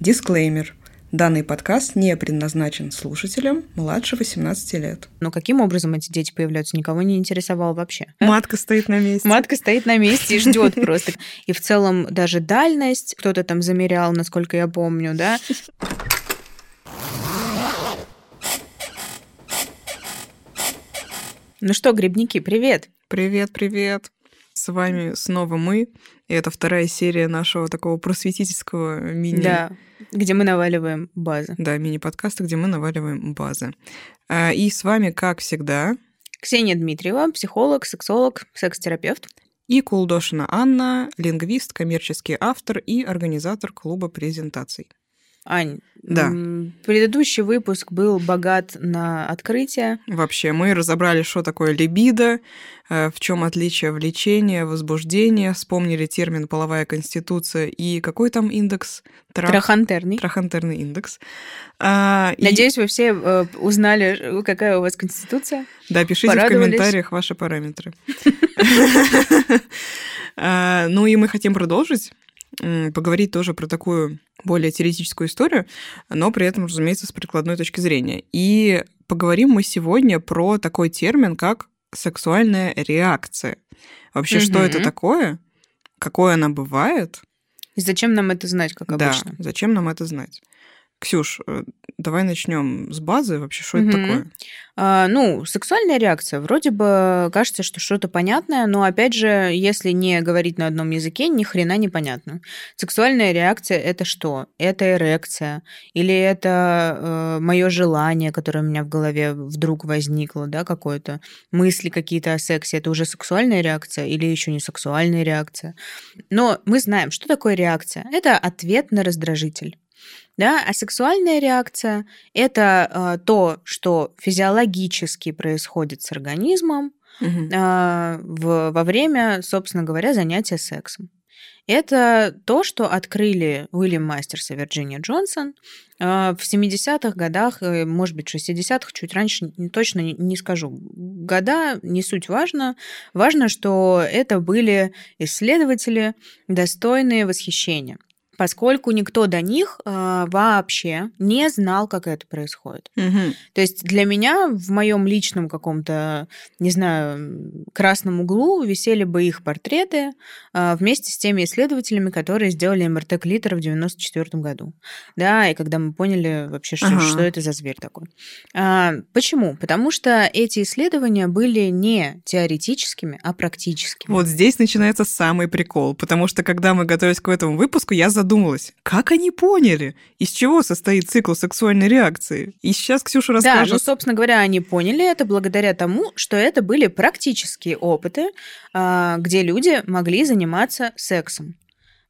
Дисклеймер. Данный подкаст не предназначен слушателям младше 18 лет. Но каким образом эти дети появляются, никого не интересовало вообще. Матка стоит на месте. Матка стоит на месте и ждет просто. И в целом даже дальность кто-то там замерял, насколько я помню, да. Ну что, грибники, привет! Привет, привет! С вами снова мы. И это вторая серия нашего такого просветительского мини... Да, где мы наваливаем базы. Да, мини-подкаста, где мы наваливаем базы. А, И с вами, как всегда, Ксения Дмитриева, психолог, сексолог, секс-терапевт. и Кулдошина Анна, лингвист, коммерческий автор и организатор клуба презентаций. Ань, Да. предыдущий выпуск был богат на открытие. Вообще, мы разобрали, что такое либидо, э, в чем отличие влечения, возбуждения, вспомнили термин половая конституция и какой там индекс? Трах- Трахантерный. Трахантерный индекс. А, и- Надеюсь, вы все э, узнали, какая у вас конституция. Да, пишите в комментариях ваши параметры. А, Ну и мы хотим продолжить, поговорить тоже про такую более теоретическую историю, но при этом, разумеется, с прикладной точки зрения. И поговорим мы сегодня про такой термин, как сексуальная реакция. Вообще, что это такое? Какое она бывает? И зачем нам это знать, как да, обычно? зачем нам это знать? Ксюш, э, давай начнем с базы. Вообще, что это Мгм. такое? А, ну, сексуальная реакция. Вроде бы кажется, что что-то понятное, но опять же, если не говорить на одном языке, ни хрена не понятно. Сексуальная реакция это что? Это эрекция? Или это мое желание, которое у меня в голове вдруг возникло, да, какое-то мысли какие-то о сексе? Это уже сексуальная реакция или еще не сексуальная реакция? Но мы знаем, что такое реакция. Это ответ на раздражитель. Да, а сексуальная реакция это э, то, что физиологически происходит с организмом Мгм. э, в- во время, собственно говоря, занятия сексом. Это то, что открыли Уильям Мастерс и Вирджиния Джонсон э, в 70-х годах, э, может быть, 60-х, чуть раньше, точно не скажу. Года не суть важно. Важно, что это были исследователи, достойные восхищения поскольку никто до них э, вообще не знал, как это происходит. Мгм. То есть для меня в моем личном каком-то, не знаю, красном углу висели бы их портреты э, вместе с теми исследователями, которые сделали МРТ клитора в 94 году. Да, и когда мы поняли вообще, что, Ага. что это за зверь такой. А, почему? Потому что эти исследования были не теоретическими, а практическими. Вот здесь начинается самый прикол, потому что когда мы готовились к этому выпуску, я задумалась, как они поняли, из чего состоит цикл сексуальной реакции. И сейчас Ксюша Да, расскажет. ну, собственно говоря, они поняли это благодаря тому, что это были практические опыты, а, где люди могли заниматься сексом.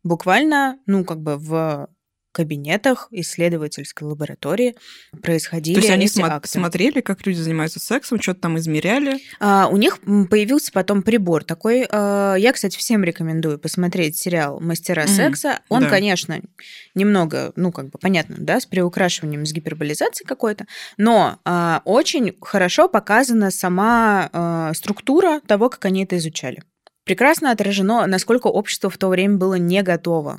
Буквально, ну, как бы в кабинетах исследовательской лаборатории происходили То есть они смо- акты. смотрели, как люди занимаются сексом, что-то там измеряли. А, у них появился потом прибор такой. а, Я, кстати, всем рекомендую посмотреть сериал «Мастера Мгм. секса». Он, Да. конечно, немного, ну, как бы понятно, да, с приукрашиванием, с гиперболизацией какой-то, но а, очень хорошо показана сама а, структура того, как они это изучали. Прекрасно отражено, насколько общество в то время было не готово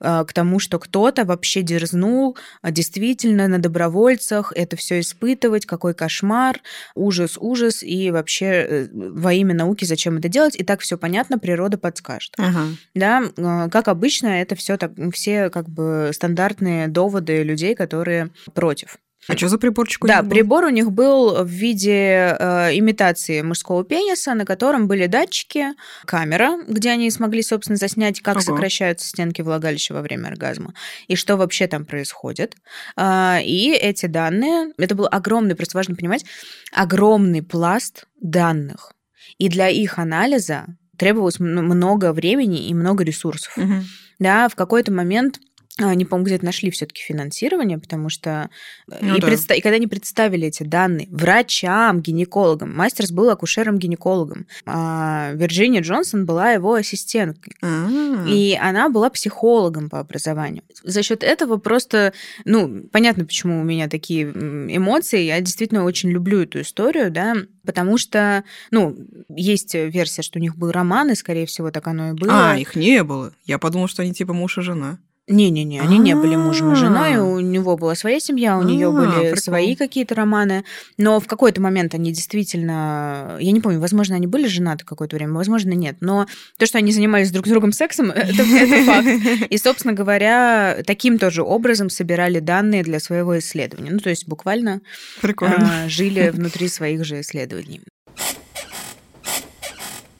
к тому, что кто-то вообще дерзнул а, действительно на добровольцах это все испытывать, какой кошмар, ужас, ужас, и вообще э, во имя науки зачем это делать, и так все понятно, природа подскажет. Ага. Да, э, как обычно, это все так, все как бы стандартные доводы людей, которые против. А что за приборчик у Да, них был? прибор у них был в виде э, имитации мужского пениса, на котором были датчики, камера, где они смогли, собственно, заснять, как Ого. сокращаются стенки влагалища во время оргазма и что вообще там происходит. А, и эти данные, это был огромный, просто важно понимать, огромный пласт данных. И для их анализа требовалось много времени и много ресурсов. Мгм. Да, в какой-то момент а, не помню, где-то нашли все-таки финансирование, потому что э, Ну и, да. предста- и когда они представили эти данные врачам, гинекологам, Мастерс был акушером-гинекологом, а Вирджиния Джонсон была его ассистенткой. А. И она была психологом по образованию. За счет этого просто, ну, понятно, почему у меня такие эмоции. Я действительно очень люблю эту историю, да, потому что, ну, есть версия, что у них был роман, и, скорее всего, так оно и было. А, их не было. Я подумала, что они типа муж и жена. Не-не-не, они не были мужем и женой, у него была своя семья, у нее А, были свои какие-то романы, но в какой-то момент они действительно, я не помню, возможно, они были женаты какое-то время, возможно, нет, но то, что они занимались друг с другом сексом, это, это факт. И, собственно говоря, таким тоже образом собирали данные для своего исследования. Ну, то есть буквально Прикольно. а, жили внутри своих же исследований.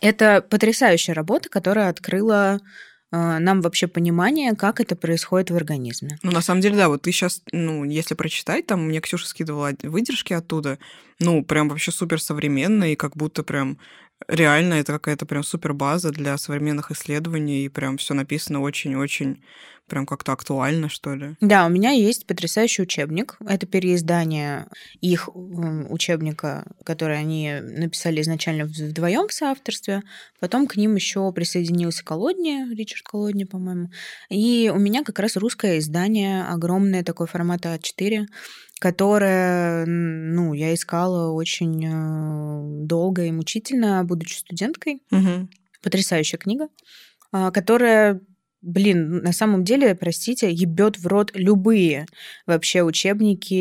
Это потрясающая работа, которая открыла а, нам вообще понимание, как это происходит в организме. Ну, на самом деле, да, вот ты сейчас, ну, если прочитать, там мне Ксюша скидывала выдержки оттуда, ну, прям вообще супер современно, и как будто прям реально это какая-то прям супер база для современных исследований, и прям все написано очень-очень прям как-то актуально, что ли. Да, у меня есть потрясающий учебник. Это переиздание их м, учебника, который они написали изначально вдвоем в соавторстве. Потом к ним еще присоединился Колодни, Ричард Колодни, по-моему. И у меня как раз русское издание, огромное такое формата А4, которое, ну, я искала очень э, долго и мучительно, будучи студенткой. Угу. Потрясающая книга, а, которая блин, на самом деле, простите, ебет в рот любые вообще учебники,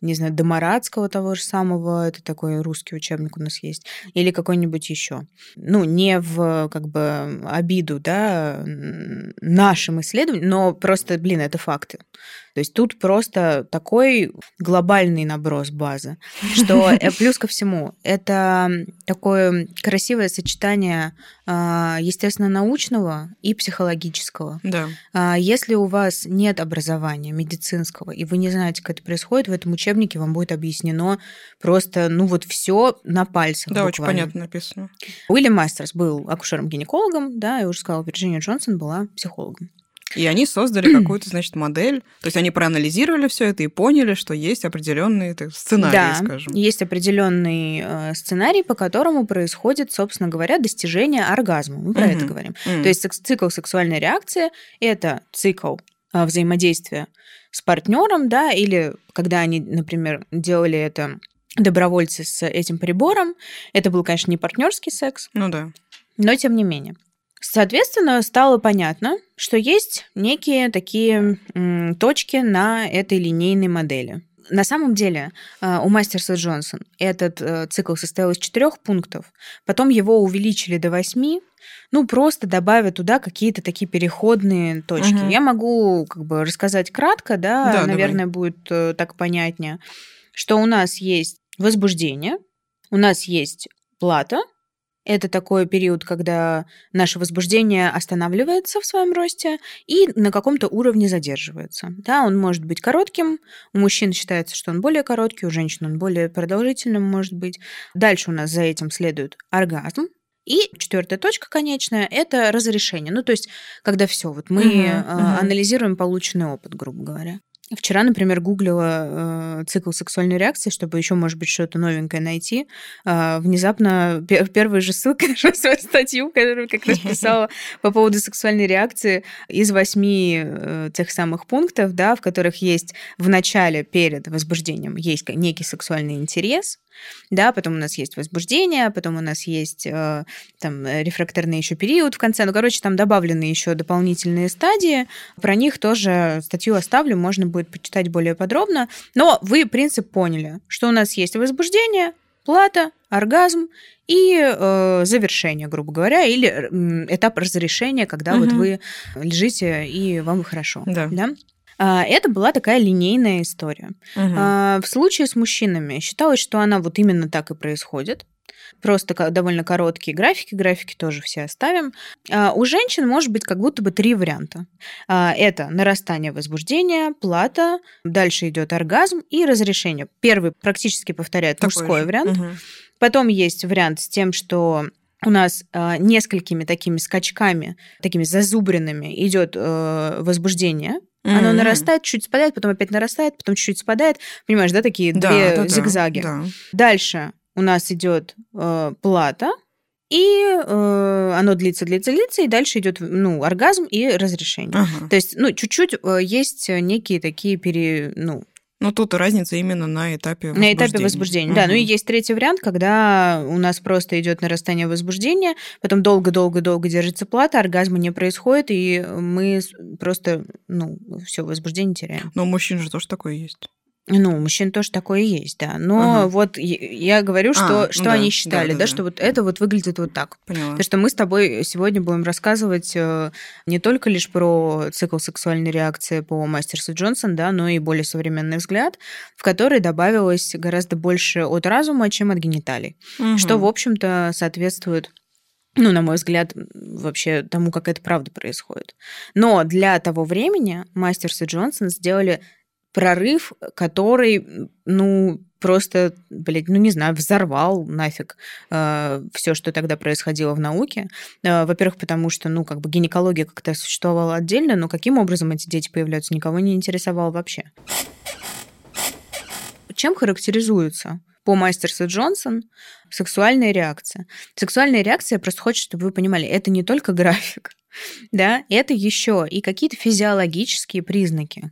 не знаю, Домарадского того же самого, это такой русский учебник у нас есть, или какой-нибудь еще. Ну, не в как бы обиду, да, нашим исследованиям, но просто, блин, это факты. То есть тут просто такой глобальный наброс базы, что э, плюс ко всему, это такое красивое сочетание а, естественно-научного и психологического. Да. А, Если у вас нет образования медицинского, и вы не знаете, как это происходит, в этом учебнике вам будет объяснено просто, ну вот все на пальцах. Да, очень буквально. понятно написано. Уильям Мастерс был акушером-гинекологом, да, я уже сказала, Вирджиния Джонсон была психологом. И они создали какую-то, значит, модель. То есть они проанализировали все это и поняли, что есть определенные так, сценарии, да, скажем. есть определенный э, сценарий, по которому происходит, собственно говоря, достижение оргазма. Мы про Мгм. это говорим. М. То есть цикл сексуальной реакции – это цикл а, взаимодействия с партнером, да, или когда они, например, делали это добровольцы с этим прибором, это был, конечно, не партнерский секс, Ну да. но тем не менее. Соответственно, стало понятно, что есть некие такие м, точки на этой линейной модели. На самом деле э, у Мастерса Джонсон этот э, цикл состоял из четырех пунктов, потом его увеличили до восьми, ну просто добавив туда какие-то такие переходные точки. Мгм. Я могу как бы рассказать кратко, да, Да, давай. наверное, будет э, так понятнее, что у нас есть возбуждение, у нас есть плата, это такой период, когда наше возбуждение останавливается в своем росте и на каком-то уровне задерживается. Да, он может быть коротким, у мужчин считается, что он более короткий, у женщин он более продолжительным может быть. Дальше у нас за этим следует оргазм. И четвертая точка конечная – это разрешение. Ну, то есть, когда все, вот мы э, мгм. анализируем полученный опыт, грубо говоря. Вчера, например, гуглила э, цикл сексуальной реакции, чтобы еще, может быть, что-то новенькое найти. А, внезапно пе- первая же ссылка на свою статью, которую как раз писала по поводу сексуальной реакции из восьми э, тех самых пунктов, да, в которых есть в начале, перед возбуждением, есть некий сексуальный интерес, да, потом у нас есть возбуждение, потом у нас есть э, там э, рефрактерный еще период в конце, ну, короче, там добавлены еще дополнительные стадии, про них тоже статью оставлю, можно будет почитать более подробно, но вы принцип поняли, что у нас есть возбуждение, плата, оргазм и э, завершение, грубо говоря, или этап разрешения, когда вот Мгм. вы лежите и вам хорошо. Да. А, Это была такая линейная история. А, В случае с мужчинами считалось, что она вот именно так и происходит. Просто довольно короткие графики, графики тоже все оставим. А, У женщин может быть как будто бы три варианта. А, Это нарастание возбуждения, плата, дальше идет оргазм и разрешение. Первый практически повторяет Такой мужской же. вариант. Мгм. Потом есть вариант с тем, что у нас а, несколькими такими скачками, такими зазубренными идет э, возбуждение. Оно М. нарастает, чуть спадает, потом опять нарастает, потом чуть-чуть спадает. Понимаешь, да, такие Да, две да, зигзаги. да. Дальше у нас идет э, плата, и э, оно длится, длится, длится, и дальше идет ну, оргазм и разрешение. Ага. То есть, ну, чуть-чуть э, есть некие такие пере, ну, Но тут разница именно на этапе возбуждения. На этапе возбуждения, угу. да. Ну и есть третий вариант, когда у нас просто идет нарастание возбуждения, потом долго-долго-долго держится плата, оргазма не происходит, и мы просто, ну, все, возбуждение теряем. Но у мужчин же тоже такое есть. Ну, у мужчин тоже такое есть, да. Но ага. вот я говорю, что, а, что да, они считали, да, да, да, что вот это вот выглядит вот так. Поняла. Потому что мы с тобой сегодня будем рассказывать э, не только лишь про цикл сексуальной реакции по Мастерсу Джонсон, да, но и более современный взгляд, в который добавилось гораздо больше от разума, чем от гениталий. Угу. Что, в общем-то, соответствует ну, на мой взгляд, вообще тому, как это правда происходит. Но для того времени Мастерс и Джонсон сделали прорыв, который, ну, просто, блядь, ну не знаю, взорвал нафиг э, все, что тогда происходило в науке. Э, во-первых, потому что, ну, как бы гинекология как-то существовала отдельно, но каким образом эти дети появляются, никого не интересовало вообще. Чем характеризуется по Мастерсу Джонсон сексуальная реакция? Сексуальная реакция, просто хочет, чтобы вы понимали, это не только график, да, это еще и какие-то физиологические признаки.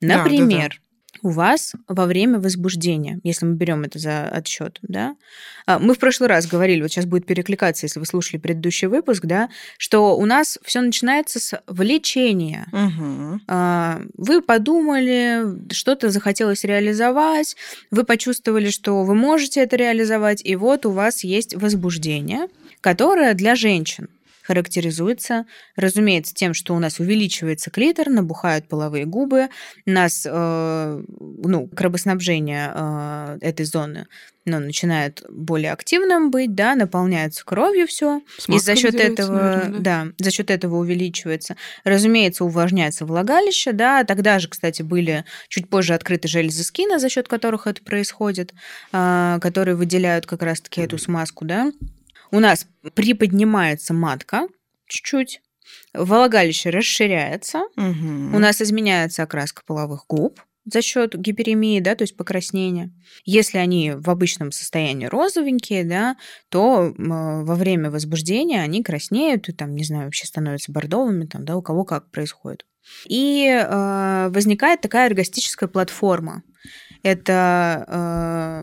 Например, да, да, да. у вас во время возбуждения, если мы берем это за отсчет, да, а, мы в прошлый раз говорили, вот сейчас будет перекликаться, если вы слушали предыдущий выпуск, да, что у нас все начинается с влечения. Угу. Вы подумали, что-то захотелось реализовать, вы почувствовали, что вы можете это реализовать, и вот у вас есть возбуждение, которое для женщин характеризуется, разумеется, тем, что у нас увеличивается клитор, набухают половые губы, нас, э, ну, кровоснабжение э, этой зоны ну, начинает более активным быть, да, наполняется кровью все, и за счет этого, наверное, да? да, за счет этого увеличивается. Разумеется, увлажняется влагалище, да, тогда же, кстати, были чуть позже открыты железы скина, за счет которых это происходит, э, которые выделяют как раз-таки эту смазку, да у нас приподнимается матка чуть-чуть, влагалище расширяется, угу. у нас изменяется окраска половых губ за счет гиперемии, да, то есть покраснения. Если они в обычном состоянии розовенькие, да, то во время возбуждения они краснеют и там, не знаю, вообще становятся бордовыми, там, да, у кого как происходит. И э, возникает такая оргастическая платформа это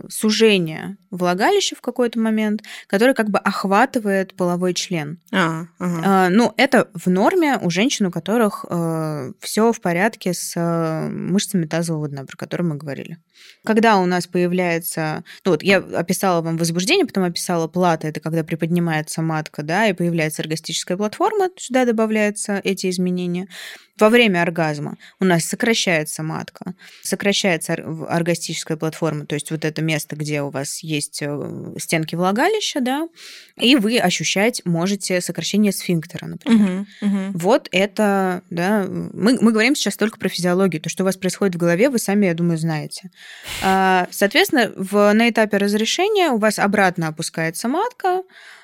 э, сужение влагалища в какой-то момент, которое как бы охватывает половой член. А, ага. э, ну, это в норме у женщин, у которых э, все в порядке с э, мышцами тазового дна, про которые мы говорили. Когда у нас появляется... Ну, вот я описала вам возбуждение, потом описала плата, это когда приподнимается матка, да, и появляется оргастическая платформа, сюда добавляются эти изменения. Во время оргазма у нас сокращается матка, сокращается оргастическая платформа, то есть вот это место, где у вас есть э, стенки влагалища, да, и вы ощущать можете сокращение сфинктера, например. Угу, угу. Вот это, да, мы, мы говорим сейчас только про физиологию, то, что у вас происходит в голове, вы сами, я думаю, знаете. А, соответственно, в, на этапе разрешения у вас обратно опускается матка,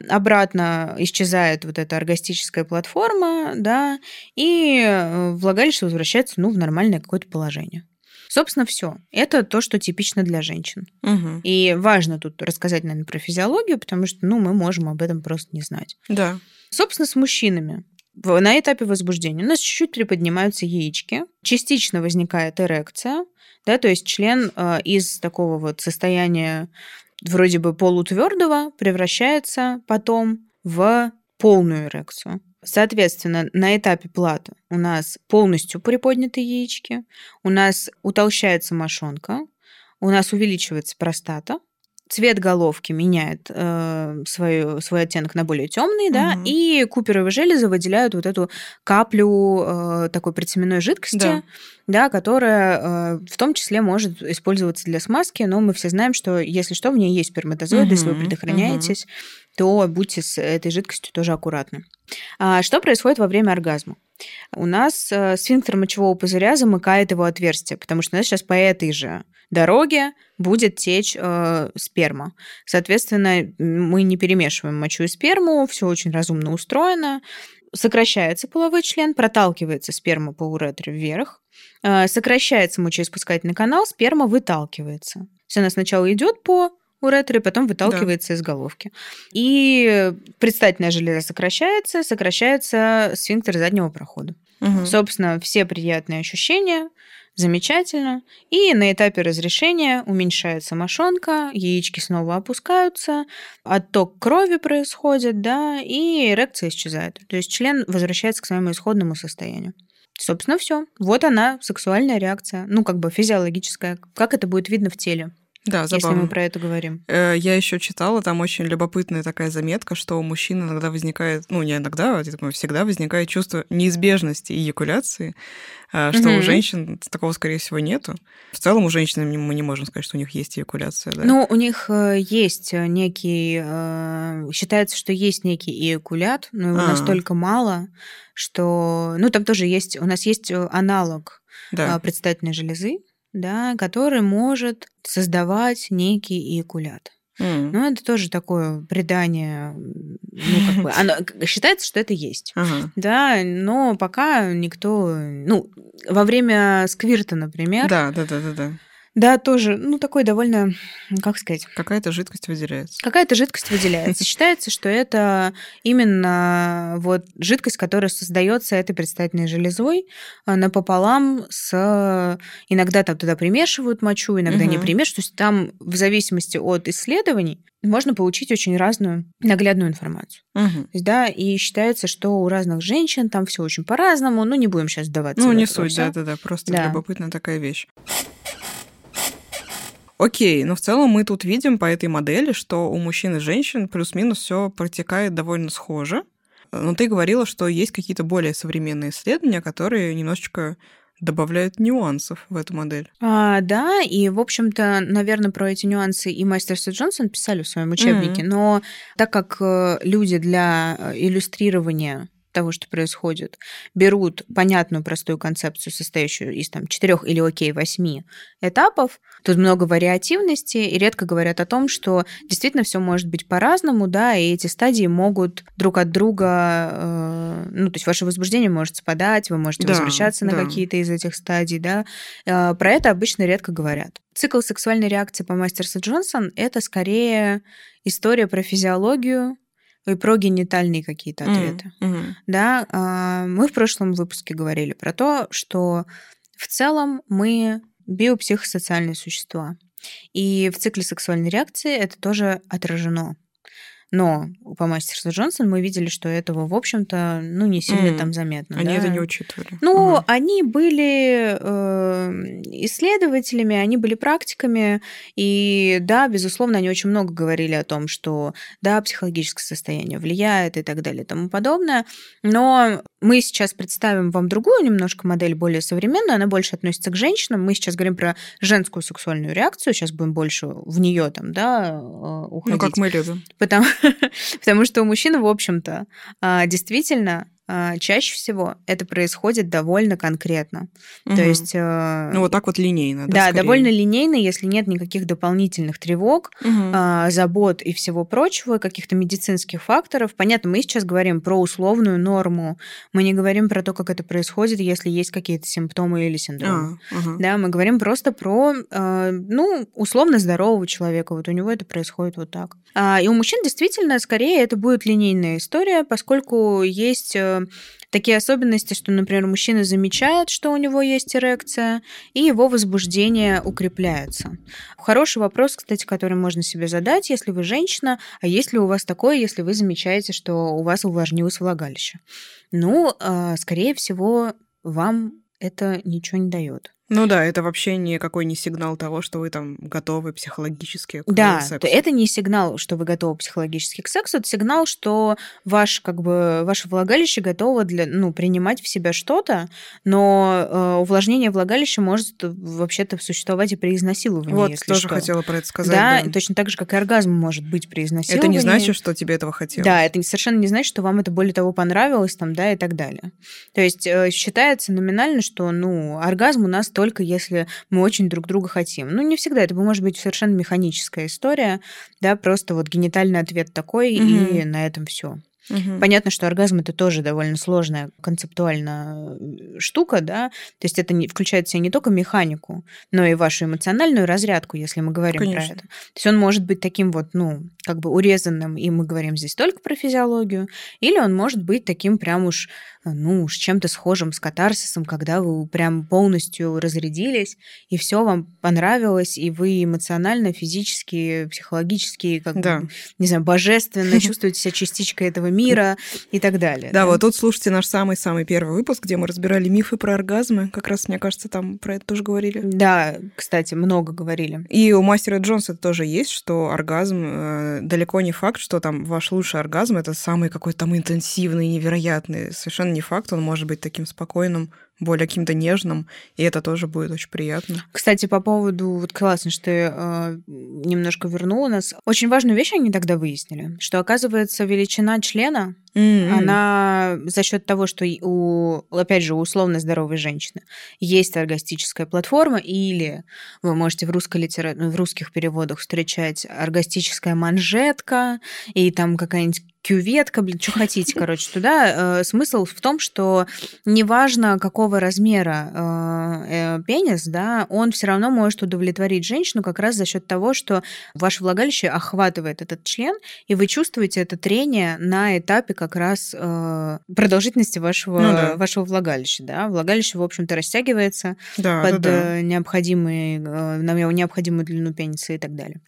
обратно исчезает вот эта оргастическая платформа, да, и э, влагалище возвращается, ну, в нормальное какое-то положение. Собственно, все. Это то, что типично для женщин. Угу. И важно тут рассказать, наверное, про физиологию, потому что, ну, мы можем об этом просто не знать. Да. Собственно, с мужчинами. На этапе возбуждения у нас чуть-чуть приподнимаются яички, частично возникает эрекция, да, то есть член э, из такого вот состояния вроде бы полутвердого превращается потом в полную эрекцию. Соответственно, на этапе платы у нас полностью приподняты яички, у нас утолщается мошонка, у нас увеличивается простата, цвет головки меняет э, свой, свой оттенок на более темный, угу. да, и куперовые железы выделяют вот эту каплю э, такой предсеменной жидкости, да, да которая э, в том числе может использоваться для смазки, но мы все знаем, что если что, в ней есть сперматозоиды, угу. если вы предохраняетесь, угу. то будьте с этой жидкостью тоже аккуратны. А что происходит во время оргазма? У нас э, сфинктер мочевого пузыря замыкает его отверстие, потому что у нас сейчас по этой же дороге будет течь э, сперма. Соответственно, мы не перемешиваем мочу и сперму, все очень разумно устроено. Сокращается половой член, проталкивается сперма по уретре вверх, э, сокращается мочеиспускательный канал, сперма выталкивается. Есть она сначала идет по уретры, потом выталкивается да. из головки. И предстательная железа сокращается, сокращается сфинктер заднего прохода. Угу. Собственно, все приятные ощущения, замечательно. И на этапе разрешения уменьшается мошонка, яички снова опускаются, отток крови происходит, да, и эрекция исчезает. То есть член возвращается к своему исходному состоянию. Собственно, все. Вот она, сексуальная реакция. Ну, как бы физиологическая. Как это будет видно в теле. Да, забавно. Если мы про это говорим. Э, я еще читала, там очень любопытная такая заметка, что у мужчин иногда возникает, ну, не иногда, а думаю, всегда возникает чувство неизбежности эякуляции, а, что угу. у женщин такого, скорее всего, нету. В целом у женщин мы не можем сказать, что у них есть эякуляция. Да? Ну, у них э, есть некий... Э, считается, что есть некий эякулят, но его а. настолько мало, что... Ну, там тоже есть... У нас есть аналог да. предстательной железы, да, который может создавать некий эякулят. Mm. Ну, это тоже такое предание, ну, как бы, оно, считается, что это есть, uh-huh. да, но пока никто, ну, во время сквирта, например, да, да, да, да, да да, тоже, ну, такой довольно, как сказать... Какая-то жидкость выделяется. Какая-то жидкость выделяется. Считается, что это именно вот жидкость, которая создается этой предстательной железой а, напополам с... Иногда там туда примешивают мочу, иногда не примешивают. То есть там в зависимости от исследований можно получить очень разную наглядную информацию. Угу. есть, да, и считается, что у разных женщин там все очень по-разному. Ну, не будем сейчас сдаваться. Ну, не суть, да-да-да, просто да. любопытная такая вещь. Окей, но в целом мы тут видим по этой модели, что у мужчин и женщин плюс-минус все протекает довольно схоже. Но ты говорила, что есть какие-то более современные исследования, которые немножечко добавляют нюансов в эту модель. А, да, и, в общем-то, наверное, про эти нюансы и Мастерс и Джонсон писали в своем учебнике, mm-hmm. но так как э, люди для э, иллюстрирования того, что происходит, берут понятную простую концепцию, состоящую из там четырех или окей восьми этапов, тут много вариативности и редко говорят о том, что действительно все может быть по-разному, да, и эти стадии могут друг от друга, э, ну то есть ваше возбуждение может спадать, вы можете да, возвращаться да. на какие-то из этих стадий, да, э, про это обычно редко говорят. Цикл сексуальной реакции по Мастерс и Джонсон это скорее история про физиологию, и про генитальные какие-то ответы. Mm-hmm. Да, а, мы в прошлом выпуске говорили про то, что в целом мы биопсихосоциальные существа. И в цикле сексуальной реакции это тоже отражено. Но по мастерству Джонсон мы видели, что этого, в общем-то, ну, не сильно mm. там заметно. Они да? это не учитывали. Ну, угу. они были э, исследователями, они были практиками, и да, безусловно, они очень много говорили о том, что да, психологическое состояние влияет и так далее и тому подобное. Но мы сейчас представим вам другую немножко модель, более современную, она больше относится к женщинам. Мы сейчас говорим про женскую сексуальную реакцию, сейчас будем больше в нее там, да, уходить. Ну, как мы любим. Потому, потому что у мужчин, в общем-то, а, действительно чаще всего это происходит довольно конкретно. Угу. То есть... Э, ну, вот так вот линейно. Да, да довольно линейно, если нет никаких дополнительных тревог, угу. забот и всего прочего, каких-то медицинских факторов. Понятно, мы сейчас говорим про условную норму. Мы не говорим про то, как это происходит, если есть какие-то симптомы или синдромы. А, угу. Да, мы говорим просто про, э, ну, условно здорового человека. Вот у него это происходит вот так. А, и у мужчин действительно скорее это будет линейная история, поскольку есть э, такие особенности, что, например, мужчина замечает, что у него есть эрекция, и его возбуждение укрепляется. Хороший вопрос, кстати, который можно себе задать, если вы женщина, а есть ли у вас такое, если вы замечаете, что у вас увлажнилось влагалище? Ну, а, скорее всего, вам это ничего не дает. Ну да, это вообще никакой не сигнал того, что вы там готовы психологически к да, сексу. Да, это не сигнал, что вы готовы психологически к сексу, это сигнал, что ваш, как бы, ваше влагалище готово для, ну, принимать в себя что-то, но э, увлажнение влагалища может вообще-то существовать и при изнасиловании, Вот, если тоже что. хотела про это сказать. Да, да, точно так же, как и оргазм может быть при изнасиловании. Это не значит, что тебе этого хотелось. Да, это совершенно не значит, что вам это более того понравилось, там, да, и так далее. То есть э, считается номинально, что, ну, оргазм у нас только если мы очень друг друга хотим. Ну, не всегда, это может быть совершенно механическая история, да, просто вот генитальный ответ такой, угу. и на этом все. Угу. Понятно, что оргазм это тоже довольно сложная концептуально э, штука, да, то есть это не, включает в себя не только механику, но и вашу эмоциональную разрядку, если мы говорим Конечно. про это. То есть он может быть таким вот, ну, как бы урезанным, и мы говорим здесь только про физиологию, или он может быть таким прям уж ну, с чем-то схожим с катарсисом, когда вы прям полностью разрядились, и все вам понравилось, и вы эмоционально, физически, психологически, как да. бы, не знаю, божественно чувствуете себя частичкой этого мира и так далее. Да, да? вот тут слушайте наш самый-самый первый выпуск, где мы разбирали мифы про оргазмы. Как раз, мне кажется, там про это тоже говорили. Да, кстати, много говорили. И у мастера Джонса тоже есть, что оргазм э, далеко не факт, что там ваш лучший оргазм это самый какой-то там интенсивный, невероятный. Совершенно не факт, он может быть таким спокойным, более каким-то нежным, и это тоже будет очень приятно. Кстати, по поводу, вот классно, что ты э, немножко вернула нас. Очень важную вещь они тогда выяснили, что, оказывается, величина члена, mm-hmm. она за счет того, что у, опять же, у условно здоровой женщины есть оргастическая платформа, или вы можете в, русской литера... в русских переводах встречать оргастическая манжетка, и там какая-нибудь кюветка, блин, что хотите, короче, туда. Э, смысл в том, что неважно, какого размера э, э, пенис, да, он все равно может удовлетворить женщину как раз за счет того, что ваше влагалище охватывает этот член, и вы чувствуете это трение на этапе как раз э, продолжительности вашего, ну, да. вашего влагалища, да. Влагалище, в общем-то, растягивается да, под да, да. необходимый, э, необходимую длину пениса и так далее.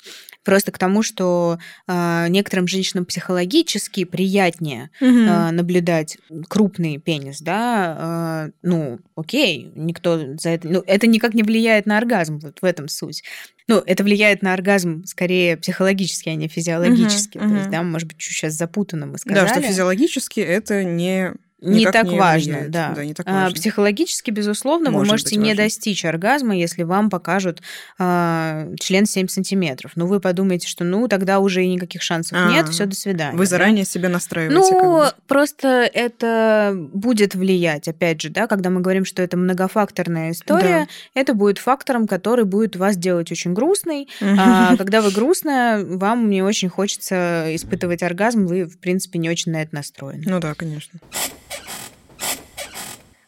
Просто к тому, что э, некоторым женщинам психологически приятнее угу. э, наблюдать крупный пенис, да, э, ну, окей, никто за это... Ну, это никак не влияет на оргазм, вот в этом суть. Ну, это влияет на оргазм скорее психологически, а не физиологически. Угу, То угу. есть, да, может быть, чуть сейчас запутанно мы сказали. Да, что физиологически это не не так не важно, влияет. да. да не так а, важно. Психологически, безусловно, Может вы можете не важно. достичь оргазма, если вам покажут а, член 7 сантиметров. Ну, вы подумаете, что ну тогда уже и никаких шансов а, нет, все до свидания. Вы заранее себя настраиваете. Ну, просто это будет влиять, опять же, да, когда мы говорим, что это многофакторная история, да. это будет фактором, который будет вас делать очень грустной. А, когда вы грустная, вам не очень хочется испытывать оргазм, вы, в принципе, не очень на это настроены. Ну да, конечно.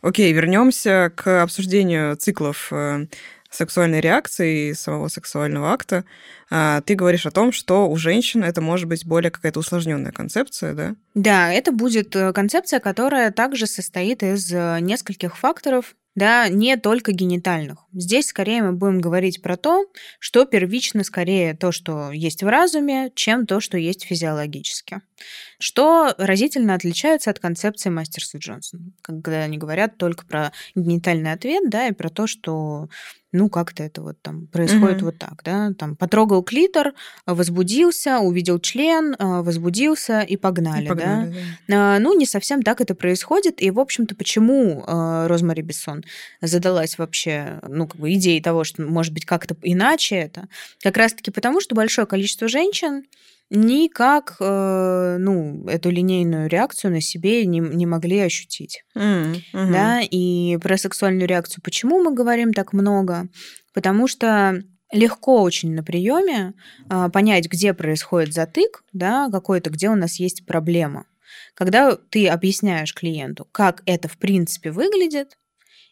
Окей, вернемся к обсуждению циклов э, сексуальной реакции и самого сексуального акта. А, ты говоришь о том, что у женщин это может быть более какая-то усложненная концепция, да? Да, это будет э, концепция, которая также состоит из э, нескольких факторов, да, не только генитальных. Здесь скорее мы будем говорить про то, что первично скорее то, что есть в разуме, чем то, что есть физиологически. Что разительно отличается от концепции Мастерса Джонсон, когда они говорят только про генитальный ответ, да, и про то, что ну, как-то это вот там происходит угу. вот так, да, там потрогал клитор, возбудился, увидел член, а, возбудился и погнали, и погнали да? да. Ну, не совсем так это происходит, и, в общем-то, почему а, Розмари Бессон задалась вообще, ну, как бы идеей того, что, может быть, как-то иначе это, как раз-таки потому, что большое количество женщин никак э, ну, эту линейную реакцию на себе не, не могли ощутить. Mm, hmm Да? И про сексуальную реакцию почему мы говорим так много? Потому что легко очень на приеме э, понять, где происходит затык, да, какой-то, где у нас есть проблема. Когда ты объясняешь клиенту, как это в принципе выглядит,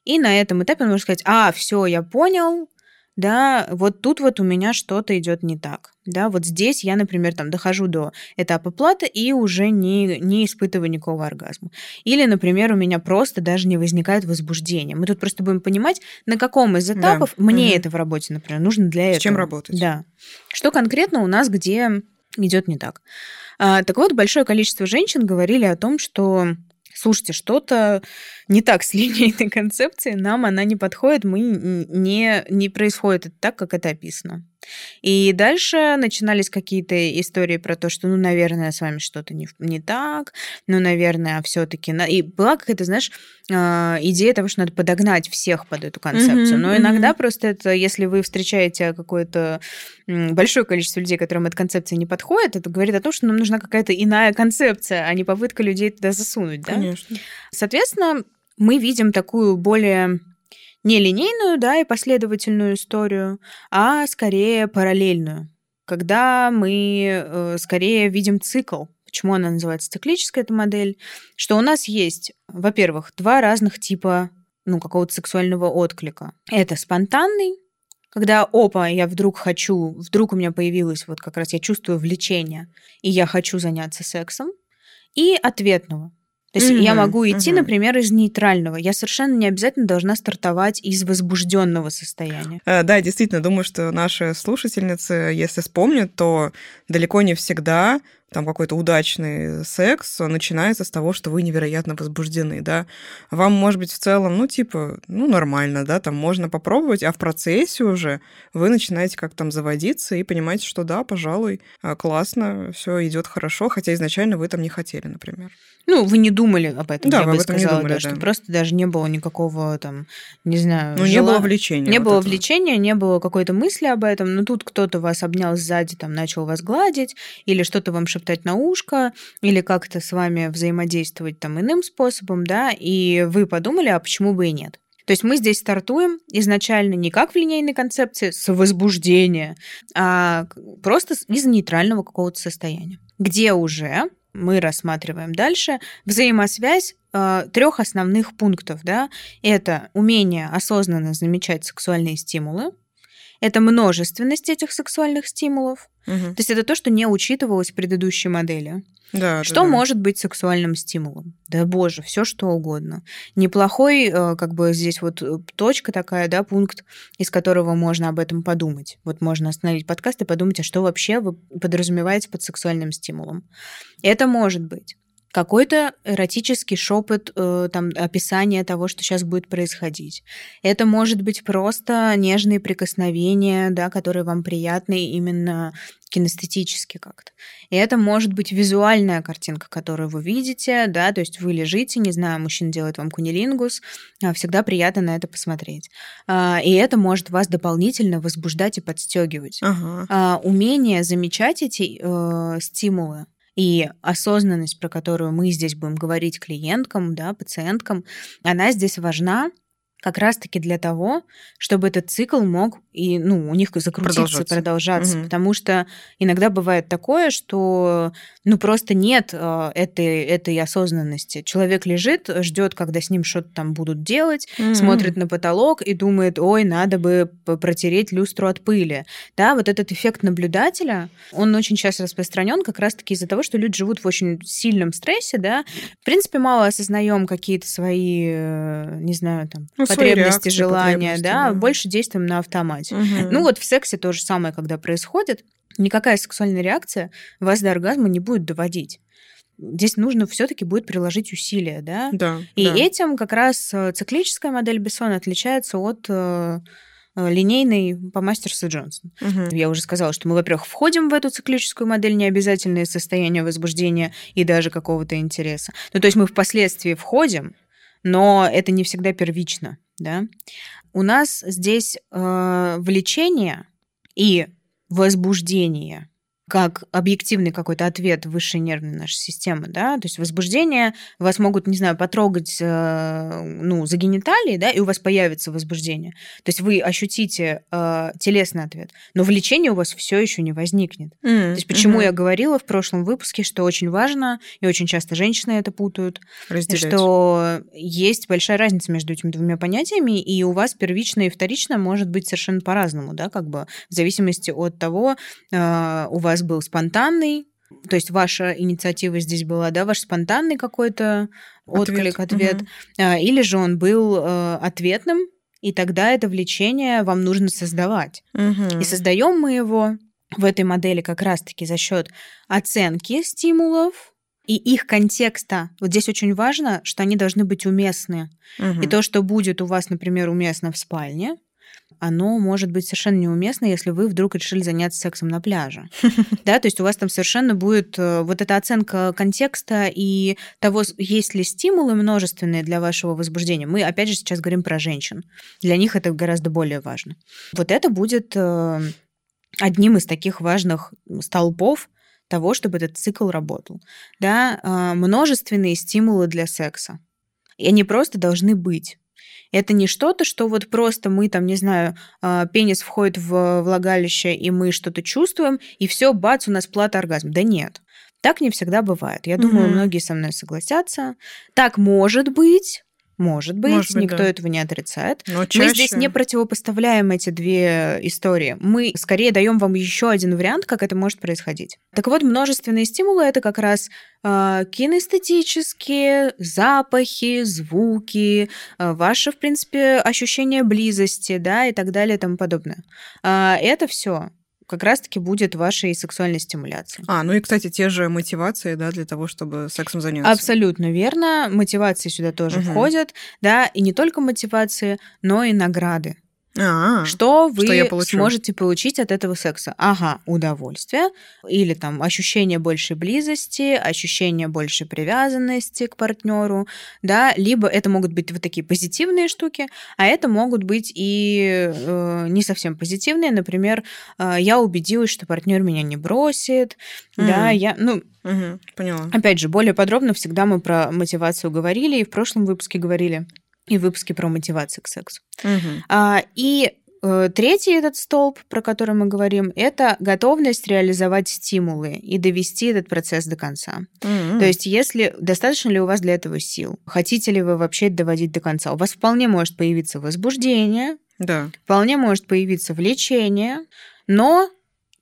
и на этом этапе он может сказать, а, все, я понял, да, вот тут вот у меня что-то идет не так. Да, вот здесь я, например, там дохожу до этапа платы и уже не, не испытываю никакого оргазма. Или, например, у меня просто даже не возникает возбуждения. Мы тут просто будем понимать, на каком из этапов да. мне угу. это в работе, например, нужно для этого. С чем работать. Да. Что конкретно у нас где идет не так. А, так вот, большое количество женщин говорили о том, что слушайте, что-то не так с линейной концепцией, нам она не подходит, мы не, не происходит это так, как это описано. И дальше начинались какие-то истории про то, что, ну, наверное, с вами что-то не, не так, ну, наверное, все-таки... И была какая-то, знаешь, а, идея того, что надо подогнать всех под эту концепцию. Mm-hmm, Но иногда mm-hmm. просто это, если вы встречаете какое-то большое количество людей, которым эта концепция не подходит, это говорит о том, что нам нужна какая-то иная концепция, а не попытка людей туда засунуть, да? Конечно. Соответственно, мы видим такую более нелинейную, да, и последовательную историю, а скорее параллельную, когда мы э, скорее видим цикл. Почему она называется циклическая, эта модель? Что у нас есть, во-первых, два разных типа ну, какого-то сексуального отклика. Это спонтанный, когда, опа, я вдруг хочу, вдруг у меня появилось, вот как раз я чувствую влечение, и я хочу заняться сексом, и ответного. То есть mm-hmm, я могу идти, mm-hmm. например, из нейтрального. Я совершенно не обязательно должна стартовать из возбужденного состояния. Э, да, действительно, думаю, что наши слушательницы, если вспомнят, то далеко не всегда там какой-то удачный секс начинается с того, что вы невероятно возбуждены, да. Вам, может быть, в целом, ну, типа, ну, нормально, да, там можно попробовать, а в процессе уже вы начинаете как там заводиться и понимаете, что да, пожалуй, а, классно, все идет хорошо, хотя изначально вы там не хотели, например. Ну, вы не думали об этом, да, я бы сказала, думали, да, да. что просто даже не было никакого там, не знаю... Ну, жела... не было влечения. Не вот было этого. влечения, не было какой-то мысли об этом, но тут кто-то вас обнял сзади, там, начал вас гладить, или что-то вам шептать на ушко, или как-то с вами взаимодействовать там иным способом, да, и вы подумали, а почему бы и нет. То есть мы здесь стартуем изначально не как в линейной концепции с возбуждения, а просто из нейтрального какого-то состояния, где уже мы рассматриваем дальше взаимосвязь э, трех основных пунктов. Да? Это умение осознанно замечать сексуальные стимулы, это множественность этих сексуальных стимулов. Угу. То есть это то, что не учитывалось в предыдущей модели. Да, что да, да. может быть сексуальным стимулом? Да боже, все что угодно. Неплохой, э, как бы здесь вот э, точка такая, да, пункт, из которого можно об этом подумать. Вот можно остановить подкаст и подумать, а что вообще вы подразумеваете под сексуальным стимулом. Это может быть какой-то эротический шепот, э, там, описание того, что сейчас будет происходить. Это может быть просто нежные прикосновения, да, которые вам приятны именно кинестетически как-то. И это может быть визуальная картинка, которую вы видите, да, то есть вы лежите, не знаю, мужчина делает вам кунилингус, а, всегда приятно на это посмотреть. А, и это может вас дополнительно возбуждать и подстегивать. Ага. А, умение замечать эти э, стимулы, и осознанность, про которую мы здесь будем говорить клиенткам, да, пациенткам, она здесь важна, как раз-таки для того, чтобы этот цикл мог и, ну, у них закрутиться, продолжаться, продолжаться угу. потому что иногда бывает такое, что, ну, просто нет э, этой, этой осознанности. Человек лежит, ждет, когда с ним что-то там будут делать, угу. смотрит на потолок и думает, ой, надо бы протереть люстру от пыли. Да, вот этот эффект наблюдателя, он очень часто распространен как раз-таки из-за того, что люди живут в очень сильном стрессе, да, в принципе, мало осознаем какие-то свои, э, не знаю, там, ну, потребности, реакции, желания, потребности, да, да, больше действуем на автомате. Угу. Ну вот в сексе то же самое, когда происходит, никакая сексуальная реакция вас до оргазма не будет доводить здесь нужно все-таки будет приложить усилия, да? Да. И да. этим как раз э, циклическая модель Бессона отличается от э, э, линейной по Мастерсу Джонсон. Угу. Я уже сказала, что мы, во-первых, входим в эту циклическую модель необязательное состояние возбуждения и даже какого-то интереса. Ну, то есть мы впоследствии входим, но это не всегда первично, да. У нас здесь э, влечение и возбуждение как объективный какой-то ответ высшей нервной нашей системы, да, то есть возбуждение, вас могут, не знаю, потрогать, э, ну, за гениталии, да, и у вас появится возбуждение. То есть вы ощутите э, телесный ответ, но влечение у вас все еще не возникнет. Mm, то есть почему mm-hmm. я говорила в прошлом выпуске, что очень важно, и очень часто женщины это путают, Разделять. что есть большая разница между этими двумя понятиями, и у вас первично и вторично может быть совершенно по-разному, да, как бы в зависимости от того, э, у вас был спонтанный, то есть ваша инициатива здесь была, да, ваш спонтанный какой-то отклик, ответ, угу. или же он был э, ответным, и тогда это влечение вам нужно создавать. Угу. И создаем мы его в этой модели как раз-таки за счет оценки стимулов и их контекста. Вот здесь очень важно, что они должны быть уместны. Угу. И то, что будет у вас, например, уместно в спальне, оно может быть совершенно неуместно, если вы вдруг решили заняться сексом на пляже. Да, то есть у вас там совершенно будет э, вот эта оценка контекста и того, есть ли стимулы множественные для вашего возбуждения. Мы, опять же, сейчас говорим про женщин. Для них это гораздо более важно. Вот это будет э, одним из таких важных столпов того, чтобы этот цикл работал. Да, э, множественные стимулы для секса. И они просто должны быть. Это не что-то, что вот просто мы там, не знаю, а, пенис входит в влагалище, и мы что-то чувствуем, и все, бац, у нас плата оргазм. Да нет. Так не всегда бывает. Я думаю, Мгм. многие со мной согласятся. Так может быть, может быть, Может быть, никто да. этого не отрицает. Но Мы чаще... здесь не противопоставляем эти две истории. Мы скорее даем вам еще один вариант, как это может происходить. Так вот, множественные стимулы это как раз э, кинестетические, запахи, звуки, э, ваше, в принципе, ощущение близости, да, и так далее и тому подобное. А, это все как раз-таки будет вашей сексуальной стимуляцией. А, ну и, кстати, те же мотивации, да, для того, чтобы сексом заняться. Абсолютно верно. Мотивации сюда тоже Мгм. входят, да, и не только мотивации, но и награды. А, Что вы Что я получу? сможете получить от этого секса? Ага, удовольствие, или там ощущение большей близости, ощущение большей привязанности к партнеру, да, либо это могут быть вот такие позитивные штуки, а это могут быть и э, не совсем позитивные, например, э, я убедилась, что партнер меня не бросит, да, Мгм. я, ну, Мгм, поняла. Опять же, более подробно всегда мы про мотивацию говорили, и в прошлом выпуске говорили, и в выпуске про мотивацию к сексу. Мгм. А, и э, третий этот столб, про который мы говорим, это готовность реализовать стимулы и довести этот процесс до конца. М. То есть, если достаточно ли у вас для этого сил, хотите ли вы вообще доводить до конца, у вас вполне может появиться возбуждение, Да. вполне может появиться влечение, но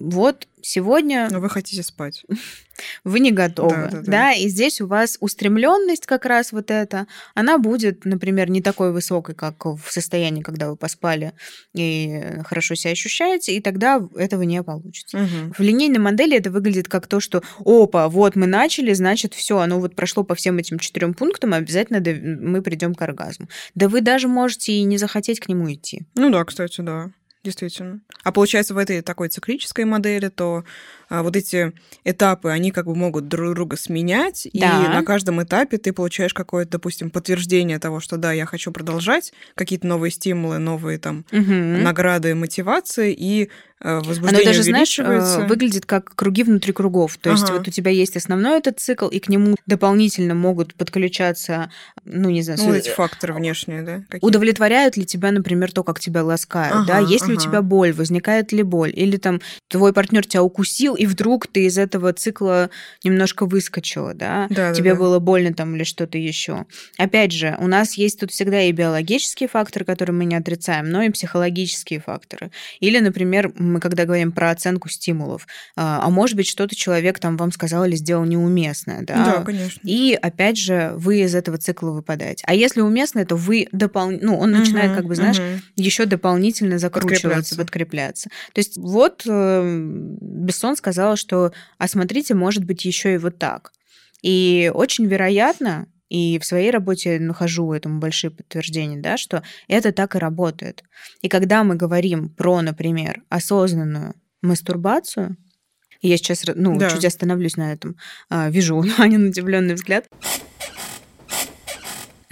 вот сегодня Но вы хотите спать. вы не готовы. Да, Да, да, да. и здесь у вас устремленность как раз вот эта, она будет, например, не такой высокой, как в состоянии, когда вы поспали и хорошо себя ощущаете, и тогда этого не получится. Мгм. В линейной модели это выглядит как то, что опа, вот мы начали, значит, все, оно вот прошло по всем этим четырем пунктам, обязательно мы придем к оргазму. Да вы даже можете и не захотеть к нему идти. Ну да, кстати, да. Действительно. А получается, в этой такой циклической модели, то а, вот эти этапы, они как бы могут друг друга сменять, и Да. на каждом этапе ты получаешь какое-то, допустим, подтверждение того, что да, я хочу продолжать, какие-то новые стимулы, новые там Мгм. награды, мотивации, и э, Оно возбуждение даже, знаешь, э, выглядит как круги внутри кругов. То есть Ага. вот у тебя есть основной этот цикл, и к нему дополнительно могут подключаться, ну, не знаю, Ну, вот эти факторы внешние, да? какие-то? удовлетворяют ли тебя, например, то, как тебя ласкают, да, Ага, есть ли у ага. тебя боль, возникает ли боль, или там твой партнер тебя укусил, и вдруг ты из этого цикла немножко выскочила, да, Да, да, тебе да. было больно там или что-то еще. Опять же, у нас есть тут всегда и биологические факторы, которые мы не отрицаем, но и психологические факторы. Или, например, мы когда говорим про оценку стимулов, а а может быть, что-то человек там вам сказал или сделал неуместное, да, Да, конечно. и опять же, вы из этого цикла выпадаете. А если уместно, то вы дополнительно, ну, он начинает, Мгм, как бы, знаешь, мгм. еще дополнительно закручиваться, Подкрепляться. подкрепляться. То есть вот э, Бессон сказала, что, а смотрите, может быть еще и вот так. И очень вероятно, и в своей работе я нахожу этому большие подтверждения, да, что это так и работает. И когда мы говорим про, например, осознанную мастурбацию, я сейчас ну, Да. чуть остановлюсь на этом, а, вижу Анин удивленный взгляд.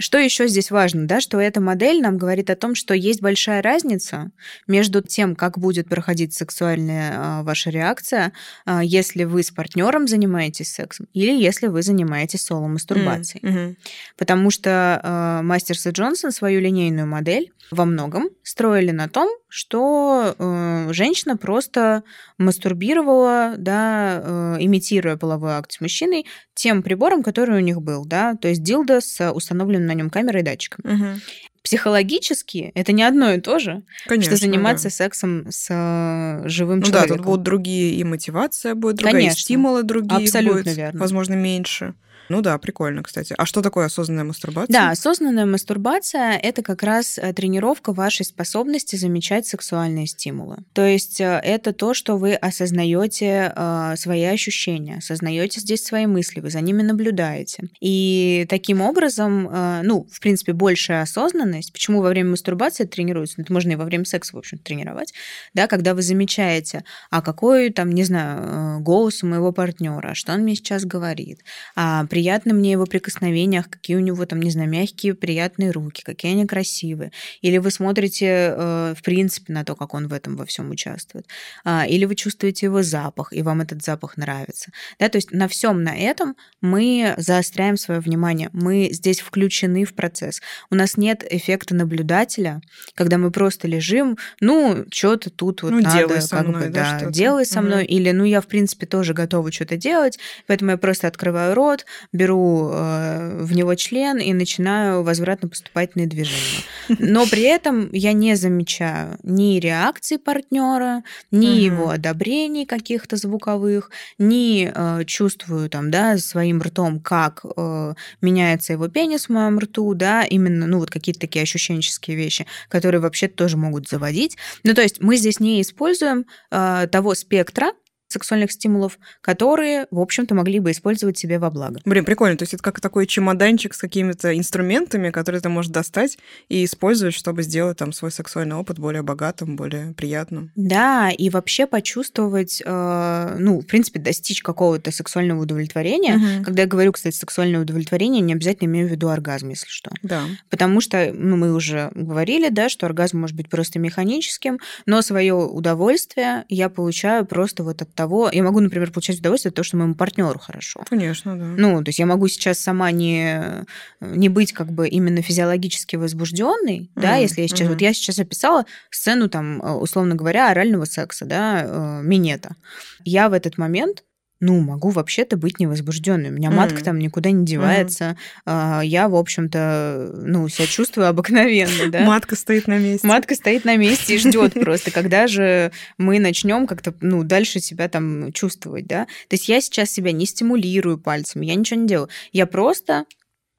Что еще здесь важно, да, что эта модель нам говорит о том, что есть большая разница между тем, как будет проходить сексуальная а, ваша реакция, а, если вы с партнером занимаетесь сексом или если вы занимаетесь соло-мастурбацией. Мгм. Потому что э, Мастерс и Джонсон свою линейную модель во многом строили на том, что э, женщина просто мастурбировала, да, э, имитируя половой акт с мужчиной тем прибором, который у них был, да, то есть дилдо с установленным на нем камерой и датчиком. Мгм. Психологически это не одно и то же, Конечно, что заниматься да. сексом с э, живым Ну да, человеком. тут будут другие и мотивация будет другая, Конечно. и стимулы другие Абсолютно будет, верно. возможно, меньше. Ну да, прикольно, кстати. А что такое осознанная мастурбация? Да, осознанная мастурбация – это как раз э, тренировка вашей способности замечать сексуальные стимулы. То есть э, это то, что вы осознаете э, свои ощущения, осознаете здесь свои мысли, вы за ними наблюдаете. И таким образом, э, ну, в принципе, большая осознанность, почему во время мастурбации это тренируется, Ну, это можно и во время секса, в общем тренировать, да, когда вы замечаете, а какой там, не знаю, э, голос у моего партнера, что он мне сейчас говорит, а при приятны мне его прикосновения, какие у него там, не знаю, мягкие, приятные руки, какие они красивые. Или вы смотрите, э, в принципе, на то, как он в этом во всем участвует. А, или вы чувствуете его запах, и вам этот запах нравится. Да, то есть на всем на этом мы заостряем свое внимание. Мы здесь включены в процесс. У нас нет эффекта наблюдателя, когда мы просто лежим, ну, что-то тут вот ну, надо, делай со как мной, бы, да, да, что-то. делай со мной, или, ну, я, в принципе, тоже готова что-то делать, поэтому я просто открываю рот, беру э, в него член и начинаю возвратно-поступательные движения. Но при этом я не замечаю ни реакции партнера, ни Мгм. его одобрений каких-то звуковых, ни э, чувствую там, да, своим ртом, как э, меняется его пенис в моем рту, да, именно, ну, вот какие-то такие ощущенческие вещи, которые вообще тоже могут заводить. Ну, то есть мы здесь не используем э, того спектра сексуальных стимулов, которые, в общем-то, могли бы использовать себе во благо. Блин, прикольно. То есть это как такой чемоданчик с какими-то инструментами, которые ты можешь достать и использовать, чтобы сделать там свой сексуальный опыт более богатым, более приятным. Да, и вообще почувствовать, э, ну, в принципе, достичь какого-то сексуального удовлетворения. Мгм. Когда я говорю, кстати, сексуальное удовлетворение, не обязательно имею в виду оргазм, если что. Да. Потому что ну, мы уже говорили, да, что оргазм может быть просто механическим, но свое удовольствие я получаю просто вот от того, я могу, например, получать удовольствие от того, что моему партнеру хорошо. Конечно, да. Ну, то есть я могу сейчас сама не, не быть как бы именно физиологически возбужденной, да, Мгм, если я сейчас, мгм. вот я сейчас описала сцену там, э, условно говоря, орального секса, да, э, минета. Я в этот момент ну, могу вообще-то быть невозбужденной. У меня матка Мгм. там никуда не девается. А, Я, в общем-то, ну, себя чувствую обыкновенно, да. Матка стоит на месте. Матка стоит на месте и ждет просто, когда же мы начнем как-то ну, дальше себя там чувствовать, да. То есть я сейчас себя не стимулирую пальцами, я ничего не делаю. Я просто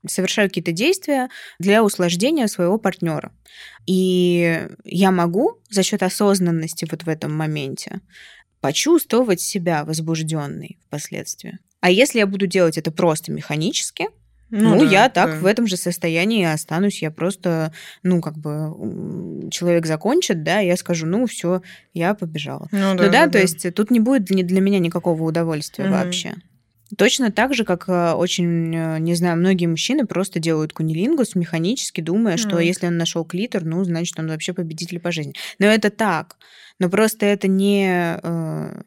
совершаю какие-то действия для услаждения своего партнера. И я могу за счет осознанности вот в этом моменте почувствовать себя возбужденной впоследствии. А если я буду делать это просто механически, ну, да, я так да. в этом же состоянии останусь. Я просто, ну, как бы человек закончит, да, я скажу, ну, все, я побежала. Ну Ну да, то есть тут не будет для меня никакого удовольствия Мгм. вообще. Точно так же, как э, очень, э, не знаю, многие мужчины просто делают кунилингус механически, думая, что если он нашел клитор, ну, значит, он вообще победитель по жизни. Но это так. Но просто это не... э,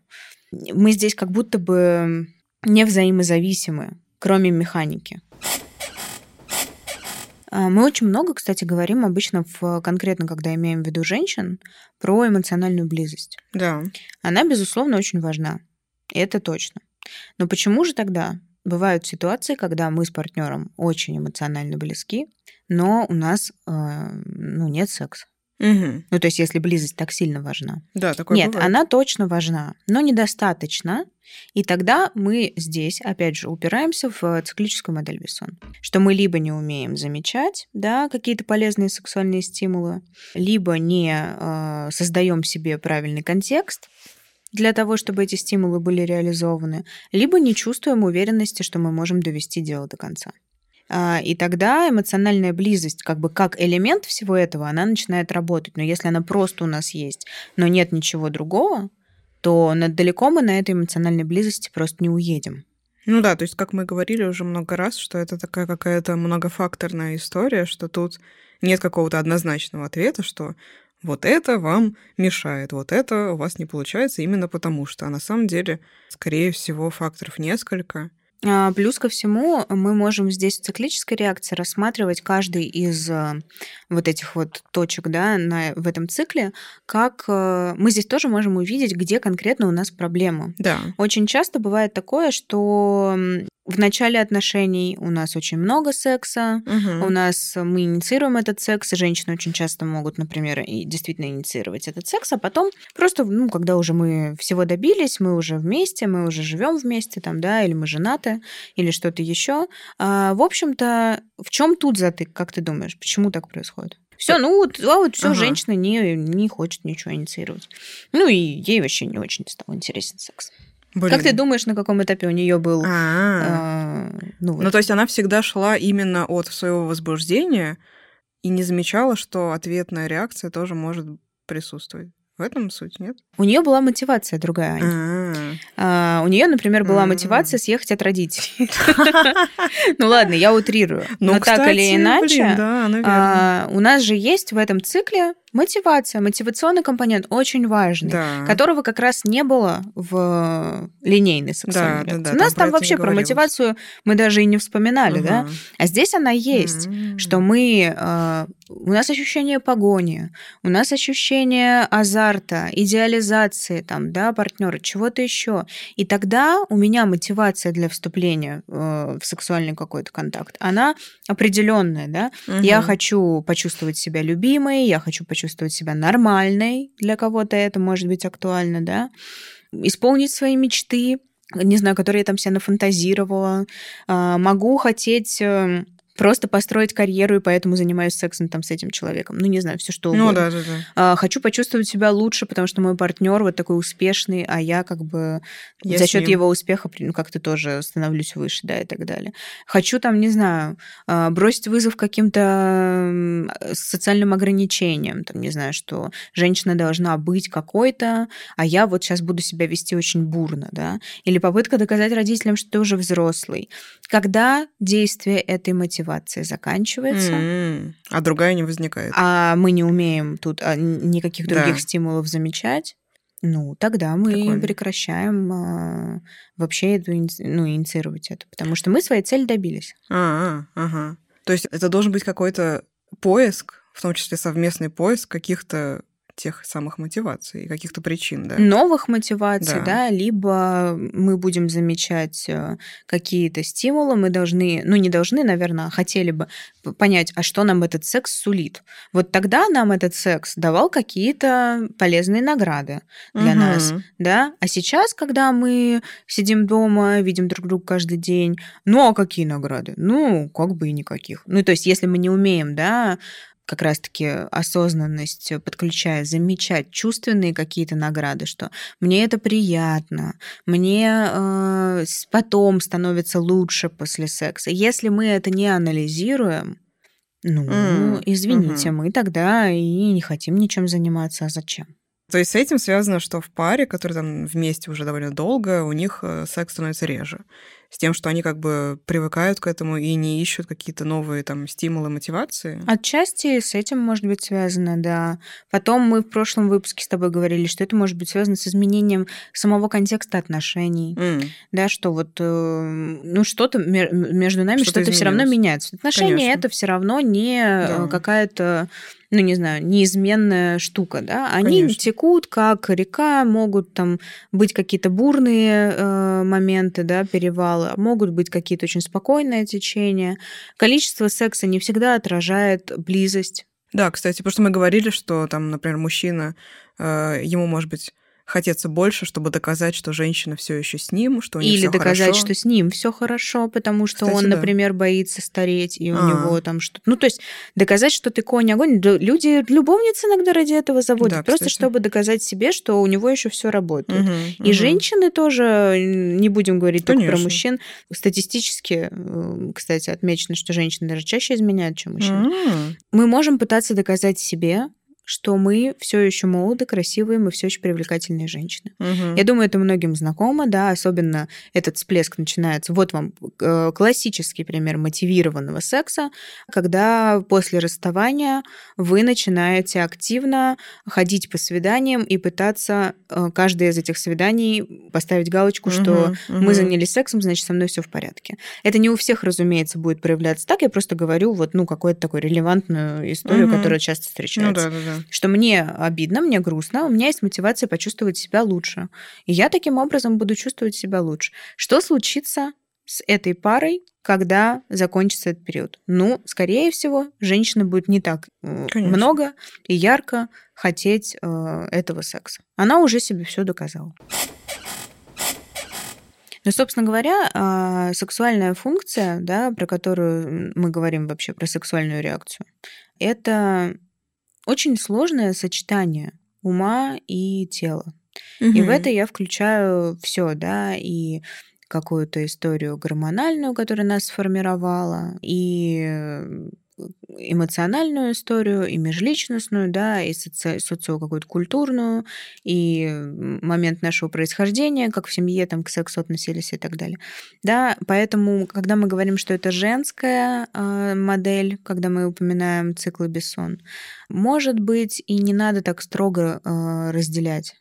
Мы здесь как будто бы не взаимозависимы, кроме механики. А, Мы очень много, кстати, говорим обычно в, конкретно, когда имеем в виду женщин, про эмоциональную близость. Да. Она, безусловно, очень важна. И это точно. Но почему же тогда бывают ситуации, когда мы с партнером очень эмоционально близки, но у нас э, ну, нет секса? Мгм. Ну, то есть, если близость так сильно важна. Да, такое Нет, бывает. она точно важна, но недостаточно. И тогда мы здесь, опять же, упираемся в циклическую модель Вессон, что мы либо не умеем замечать да, какие-то полезные сексуальные стимулы, либо не э, создаем себе правильный контекст для того, чтобы эти стимулы были реализованы, либо не чувствуем уверенности, что мы можем довести дело до конца. А, И тогда эмоциональная близость, как бы как элемент всего этого, она начинает работать. Но если она просто у нас есть, но нет ничего другого, то далеко мы на этой эмоциональной близости просто не уедем. Ну да, то есть, как мы говорили уже много раз, что это такая какая-то многофакторная история, что тут нет какого-то однозначного ответа, что вот это вам мешает, вот это у вас не получается именно потому что. А на самом деле, скорее всего, факторов несколько. А, Плюс ко всему, мы можем здесь в циклической реакции рассматривать каждый из э, вот этих вот точек да, на, в этом цикле, как э, мы здесь тоже можем увидеть, где конкретно у нас проблема. Да. Очень часто бывает такое, что в начале отношений у нас очень много секса, Мгм. у нас э, мы инициируем этот секс, и женщины очень часто могут, например, и действительно инициировать этот секс, а потом просто, ну, когда уже мы всего добились, мы уже вместе, мы уже живем вместе, там, да, или мы женаты, или что-то еще. в общем-то, в чем тут затык, как ты думаешь, почему так происходит? Все, ну вот, а вот все, Ага. женщина не, не хочет ничего инициировать. Ну и ей вообще не очень стал интересен секс. Блин. Как ты думаешь, на каком этапе у нее был? А. э, ну, вот, Ну, то есть она всегда шла именно от своего возбуждения и не замечала, что ответная реакция тоже может присутствовать. В этом суть, нет? У нее была мотивация другая. А, у нее, например, была мотивация съехать от родителей. Ну ладно, я утрирую. Но так или иначе, а, у нас же есть в этом цикле мотивация, мотивационный компонент очень важный, которого как раз не было в линейной сексуальной да, У нас там, вообще про мотивацию мы даже и не вспоминали, да? А здесь она есть, что мы... У нас ощущение погони, у нас ощущение азарта, идеализации там, да, партнера, чего-то еще. И тогда у меня мотивация для вступления э, в сексуальный какой-то контакт, она определенная, да. Угу. Я хочу почувствовать себя любимой, я хочу почувствовать почувствовать себя нормальной, для кого-то это может быть актуально, да, исполнить свои мечты, не знаю, которые я там себе нафантазировала, а, могу хотеть эм, просто построить карьеру, и поэтому занимаюсь сексом там с этим человеком. Ну, не знаю, все что ну угодно. Ну, да, да, да. А, хочу почувствовать себя лучше, потому что мой партнер вот такой успешный, а я как бы я за счет его успеха ну, как-то тоже становлюсь выше, да, и так далее. Хочу там, не знаю, а, бросить вызов каким-то социальным ограничениям, там, не знаю, что женщина должна быть какой-то, а я вот сейчас буду себя вести очень бурно, да. Или попытка доказать родителям, что ты уже взрослый. Когда действие этой мотивации мотивация заканчивается. Mm-hmm. А другая не возникает. А мы не умеем тут а, никаких других да. стимулов замечать. Ну, тогда мы Прикольно. прекращаем а, вообще эту, ну, инициировать это, потому что мы своей цели добились. А, ага. То есть это должен быть какой-то поиск, в том числе совместный поиск каких-то тех самых мотиваций, каких-то причин, да? Новых мотиваций, да. да, либо мы будем замечать э, какие-то стимулы, мы должны, ну не должны, наверное, а хотели бы понять, а что нам этот секс сулит. Вот тогда нам этот секс давал какие-то полезные награды для угу. нас, да, а сейчас, когда мы сидим дома, видим друг друга каждый день, ну а какие награды? Ну, как бы и никаких. Ну, то есть, если мы не умеем, да, как раз-таки осознанность подключая, замечать чувственные какие-то награды, что мне это приятно, мне э, потом становится лучше после секса. Если мы это не анализируем, ну, mm. извините, mm-hmm. мы тогда и не хотим ничем заниматься, а зачем? То есть с этим связано, что в паре, которые там вместе уже довольно долго, у них э, секс становится реже с тем, что они как бы привыкают к этому и не ищут какие-то новые там стимулы, мотивации? Отчасти с этим может быть связано, да. Потом мы в прошлом выпуске с тобой говорили, что это может быть связано с изменением самого контекста отношений, mm. да, что вот э, ну что-то между нами что-то, что все равно меняется. Отношения Конечно. это все равно не э, да. какая-то ну, не знаю, неизменная штука, да, они Конечно. текут как река, могут там быть какие-то бурные э, моменты, да, перевалы, могут быть какие-то очень спокойные течения. Количество секса не всегда отражает близость. Да, кстати, потому что мы говорили, что там, например, мужчина, э, ему может быть хотеться больше, чтобы доказать, что женщина все еще с ним, что у них Или доказать, хорошо. что с ним все хорошо, потому что Кстати, он, да. например, боится стареть, и у А-а-а. него там что-то. Ну, то есть доказать, что ты конь огонь. Люди любовницы иногда ради этого заводят, да, просто кстати. чтобы доказать себе, что у него еще все работает. Угу, и угу. женщины тоже, не будем говорить Конечно. только про мужчин, статистически, э, кстати, отмечено, что женщины даже чаще изменяют, чем мужчины. Угу. Мы можем пытаться доказать себе, что мы все еще молоды, красивые, мы все еще привлекательные женщины. Угу. Я думаю, это многим знакомо, да, особенно этот всплеск начинается. Вот вам э, классический пример мотивированного секса, когда после расставания вы начинаете активно ходить по свиданиям и пытаться э, каждое из этих свиданий поставить галочку, угу, что угу. мы занялись сексом, значит, со мной все в порядке. Это не у всех, разумеется, будет проявляться так. Я просто говорю вот, ну, какую-то такую релевантную историю, угу. которая часто встречается. Ну, да, да, да что мне обидно, мне грустно, у меня есть мотивация почувствовать себя лучше. И я таким образом буду чувствовать себя лучше. Что случится с этой парой, когда закончится этот период? Ну, скорее всего, женщина будет не так э, Конечно. много и ярко хотеть э, этого секса. Она уже себе все доказала. Ну, собственно говоря, э, сексуальная функция, да, про которую мы говорим вообще про сексуальную реакцию, это очень сложное сочетание ума и тела. Угу. И в это я включаю все, да, и какую-то историю гормональную, которая нас сформировала, и эмоциональную историю, и межличностную, да, и соци... социо какую-то культурную, и момент нашего происхождения, как в семье там к сексу относились и так далее. Да, поэтому, когда мы говорим, что это женская э, модель, когда мы упоминаем циклы Бессон, может быть, и не надо так строго э, разделять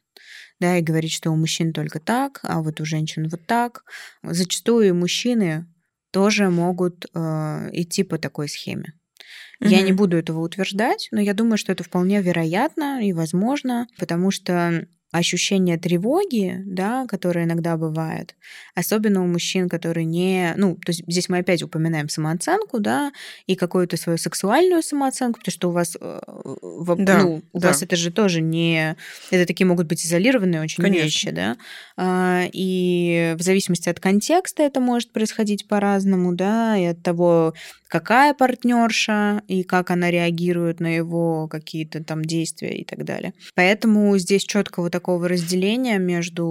да, и говорить, что у мужчин только так, а вот у женщин вот так. Зачастую мужчины тоже могут э, идти по такой схеме. Mm-hmm. Я не буду этого утверждать, но я думаю, что это вполне вероятно и возможно, потому что ощущение тревоги, да, которое иногда бывает, особенно у мужчин, которые не... Ну, то есть здесь мы опять упоминаем самооценку, да, и какую-то свою сексуальную самооценку, потому что у вас, э, да, ну, у да. вас это же тоже не... Это такие могут быть изолированные очень Конечно. вещи, да, а, и в зависимости от контекста это может происходить по-разному, да, и от того, какая партнерша и как она реагирует на его какие-то там действия и так далее. Поэтому здесь четкого такого разделения между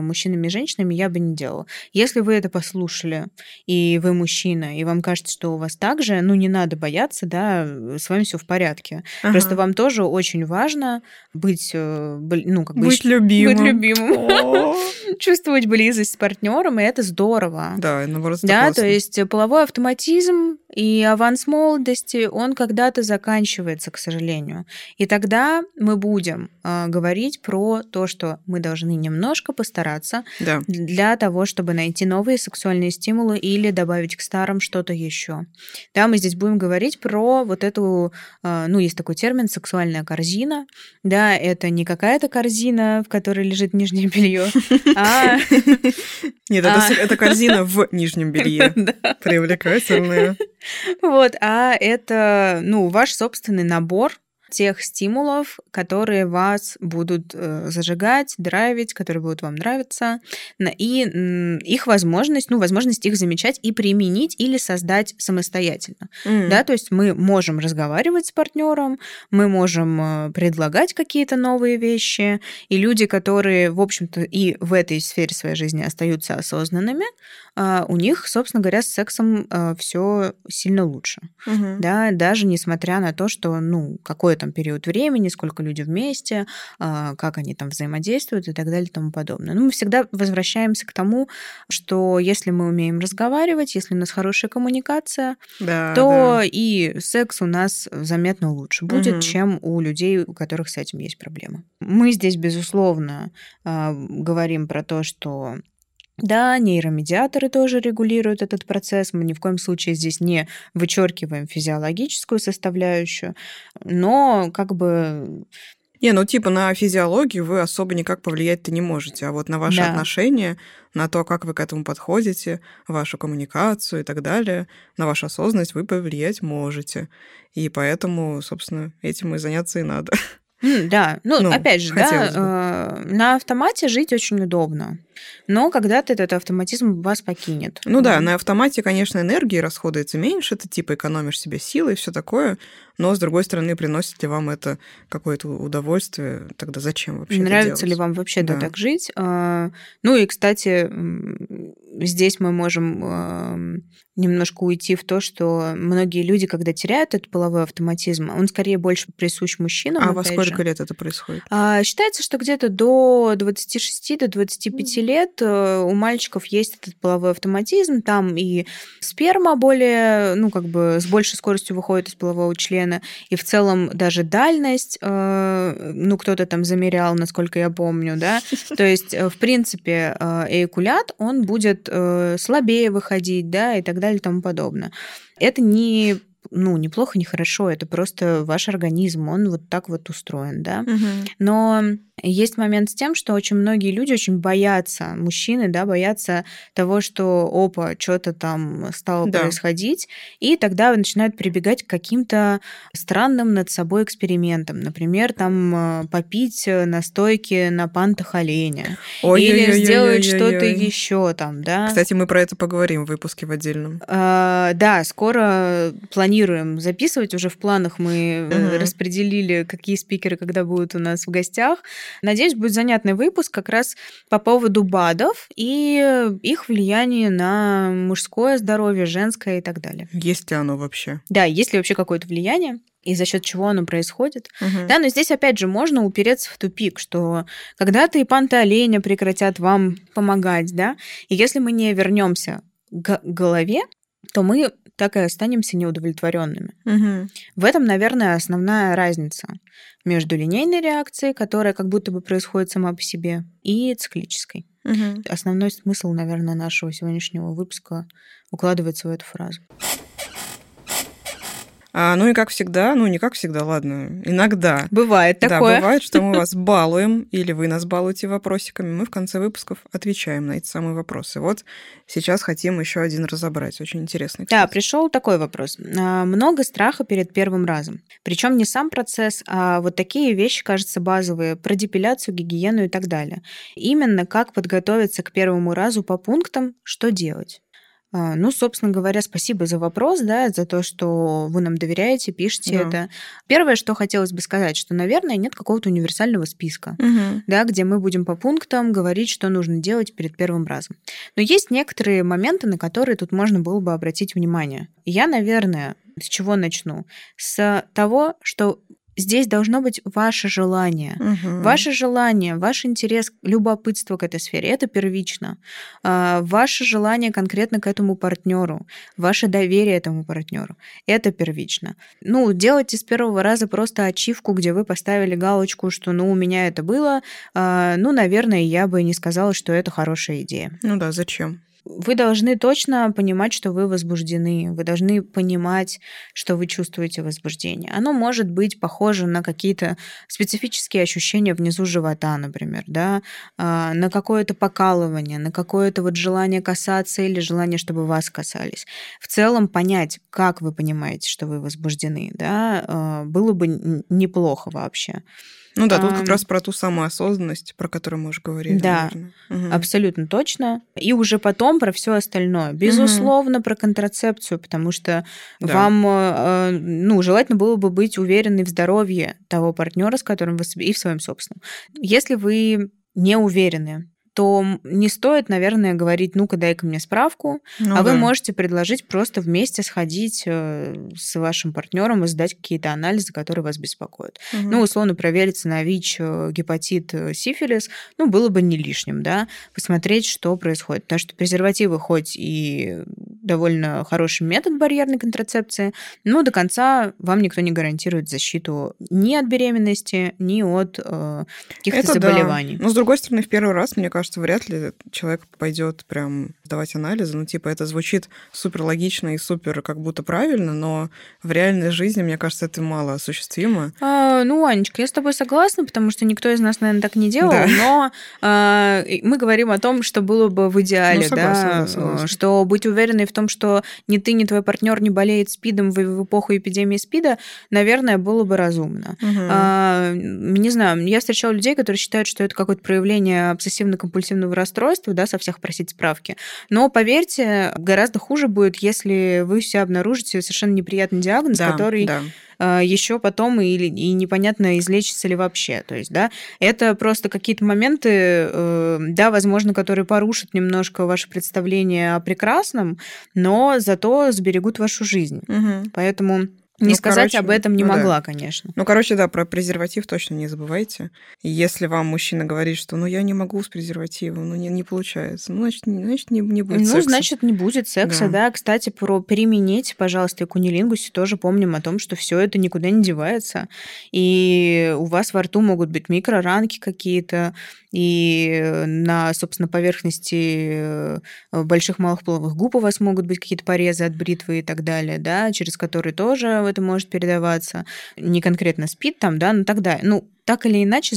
мужчинами и женщинами я бы не делала. Если вы это послушали, и вы мужчина, и вам кажется, что у вас так же, ну не надо бояться, да, с вами все в порядке. Ага. Просто вам тоже очень важно быть, э, ну как бы... Быть любимым. Быть любимым. Чувствовать близость с партнером, и это здорово. Да, наоборот, Да, то есть половой автоматизм и аванс молодости, он когда-то заканчивается, к сожалению. И тогда мы будем э, говорить про то, что мы должны немножко постараться да. для того, чтобы найти новые сексуальные стимулы или добавить к старым что-то еще. Да, мы здесь будем говорить про вот эту, э, ну, есть такой термин сексуальная корзина. Да, это не какая-то корзина, в которой лежит нижнее белье, а... Нет, это а. корзина в нижнем белье. Привлекательная. Вот, а это, ну, ваш собственный набор тех стимулов, которые вас будут э, зажигать, драйвить, которые будут вам нравиться, и их возможность, ну, возможность их замечать и применить или создать самостоятельно. Mm. Да, то есть мы можем разговаривать с партнером, мы можем э, предлагать какие-то новые вещи, и люди, которые, в общем-то, и в этой сфере своей жизни остаются осознанными, а, у них, собственно говоря, с сексом а, все сильно лучше. Угу. Да, даже несмотря на то, что, ну, какой там период времени, сколько люди вместе, а, как они там взаимодействуют и так далее и тому подобное. Но мы всегда возвращаемся к тому, что если мы умеем разговаривать, если у нас хорошая коммуникация, да, то да. и секс у нас заметно лучше будет, угу. чем у людей, у которых с этим есть проблемы. Мы здесь, безусловно, говорим про то, что да, нейромедиаторы тоже регулируют этот процесс. Мы ни в коем случае здесь не вычеркиваем физиологическую составляющую, но как бы не, ну типа на физиологию вы особо никак повлиять-то не можете, а вот на ваши да. отношения, на то, как вы к этому подходите, вашу коммуникацию и так далее, на вашу осознанность вы повлиять можете. И поэтому, собственно, этим и заняться и надо. да, ну, ну опять же, да, э, на автомате жить очень удобно. Но когда-то этот автоматизм вас покинет. Ну да, на автомате, конечно, энергии расходуется меньше, ты типа экономишь себе силы и все такое, но с другой стороны, приносит ли вам это какое-то удовольствие, тогда зачем вообще Нравится ли вам вообще да. так жить? А, ну и, кстати, здесь мы можем немножко уйти в то, что многие люди, когда теряют этот половой автоматизм, он скорее больше присущ мужчинам. А во сколько же. лет это происходит? А, считается, что где-то до 26 до 25 лет э, у мальчиков есть этот половой автоматизм, там и сперма более, ну, как бы с большей скоростью выходит из полового члена, и в целом даже дальность, э, ну, кто-то там замерял, насколько я помню, да, то есть, э, в принципе, эякулят, он будет слабее выходить, да, и так далее и тому подобное. Это не ну, неплохо, не хорошо, это просто ваш организм, он вот так вот устроен, да. Угу. Но есть момент с тем, что очень многие люди очень боятся, мужчины, да, боятся того, что, опа, что-то там стало да. происходить, и тогда начинают прибегать к каким-то странным над собой экспериментам. Например, там э, попить настойки на пантах оленя. Ой, или ой, сделать что-то еще там, да. Кстати, мы про это поговорим в выпуске в отдельном. А, да, скоро планируем планируем записывать. Уже в планах мы угу. распределили, какие спикеры когда будут у нас в гостях. Надеюсь, будет занятный выпуск как раз по поводу БАДов и их влияние на мужское здоровье, женское и так далее. Есть ли оно вообще? Да, есть ли вообще какое-то влияние? и за счет чего оно происходит. Угу. Да, но здесь опять же можно упереться в тупик, что когда-то и панты оленя прекратят вам помогать, да, и если мы не вернемся к голове, то мы так и останемся неудовлетворенными. Угу. В этом, наверное, основная разница между линейной реакцией, которая как будто бы происходит сама по себе, и циклической. Угу. Основной смысл, наверное, нашего сегодняшнего выпуска укладывается в эту фразу. А, ну и как всегда, ну не как всегда, ладно, иногда. Бывает такое. Да, бывает, что мы вас балуем, или вы нас балуете вопросиками. Мы в конце выпусков отвечаем на эти самые вопросы. Вот сейчас хотим еще один разобрать, очень интересный. Кстати. Да, пришел такой вопрос. А, много страха перед первым разом. Причем не сам процесс, а вот такие вещи, кажется, базовые, про депиляцию, гигиену и так далее. Именно как подготовиться к первому разу по пунктам, что делать. А, ну, собственно говоря, спасибо за вопрос, да, за то, что вы нам доверяете, пишете да. это. Первое, что хотелось бы сказать, что, наверное, нет какого-то универсального списка, угу. да, где мы будем по пунктам говорить, что нужно делать перед первым разом. Но есть некоторые моменты, на которые тут можно было бы обратить внимание. Я, наверное, с чего начну? С того, что здесь должно быть ваше желание. Угу. Ваше желание, ваш интерес, любопытство к этой сфере это первично. А, ваше желание конкретно к этому партнеру, ваше доверие этому партнеру это первично. Ну, делайте с первого раза просто ачивку, где вы поставили галочку, что ну у меня это было. А, ну, наверное, я бы не сказала, что это хорошая идея. Ну да, зачем? Вы должны точно понимать, что вы возбуждены. Вы должны понимать, что вы чувствуете возбуждение. Оно может быть похоже на какие-то специфические ощущения внизу живота, например, да, а, на какое-то покалывание, на какое-то вот желание касаться или желание, чтобы вас касались. В целом понять, как вы понимаете, что вы возбуждены, да, а, было бы неплохо вообще. Ну да, тут как раз про ту самую осознанность, про которую мы уже говорили. Да, угу. абсолютно точно. И уже потом про все остальное. Безусловно, угу. про контрацепцию, потому что да. вам, э, ну, желательно было бы быть уверенной в здоровье того партнера, с которым вы и в своем собственном. Если вы не уверены то не стоит, наверное, говорить, ну-ка, дай-ка мне справку, ну, а да. вы можете предложить просто вместе сходить э, с вашим партнером и сдать какие-то анализы, которые вас беспокоят. Угу. Ну, условно, проверить на ВИЧ, э, гепатит, э, сифилис, ну, было бы не лишним, да, посмотреть, что происходит. Потому что презервативы хоть и довольно хороший метод барьерной контрацепции, но до конца вам никто не гарантирует защиту ни от беременности, ни от э, каких-то Это заболеваний. Да. Но, с другой стороны, в первый раз, мне кажется, кажется, вряд ли человек пойдет прям сдавать анализы. Ну, типа, это звучит супер логично и супер как будто правильно, но в реальной жизни, мне кажется, это мало осуществимо. А, ну, Анечка, я с тобой согласна, потому что никто из нас, наверное, так не делал, да. но а, мы говорим о том, что было бы в идеале, ну, согласна, да, да согласна. что быть уверенной в том, что ни ты, ни твой партнер не болеет СПИДом в, в эпоху эпидемии СПИДа, наверное, было бы разумно. Угу. А, не знаю, я встречала людей, которые считают, что это какое-то проявление обсессивно-компульсивного компульсивного расстройства, да, со всех просить справки. Но поверьте, гораздо хуже будет, если вы все обнаружите совершенно неприятный диагноз, да, который да а, еще потом и, и непонятно, излечится ли вообще. То есть, да, это просто какие-то моменты, э, да, возможно, которые порушат немножко ваше представление о прекрасном, но зато сберегут вашу жизнь. Угу. Поэтому не ну, сказать короче, об этом не ну, могла, да. конечно. Ну, короче, да, про презерватив точно не забывайте. если вам мужчина говорит, что ну я не могу с презервативом, ну не, не получается, ну, значит, не, значит не, не будет ну, секса. Ну, значит, не будет секса, да. да. Кстати, про применить, пожалуйста, и кунилингусе тоже помним о том, что все это никуда не девается. И у вас во рту могут быть микроранки какие-то, и на, собственно, поверхности э, больших малых половых губ у вас могут быть какие-то порезы от бритвы и так далее, да, через которые тоже это может передаваться. Не конкретно спит там, да, но тогда, ну, так или иначе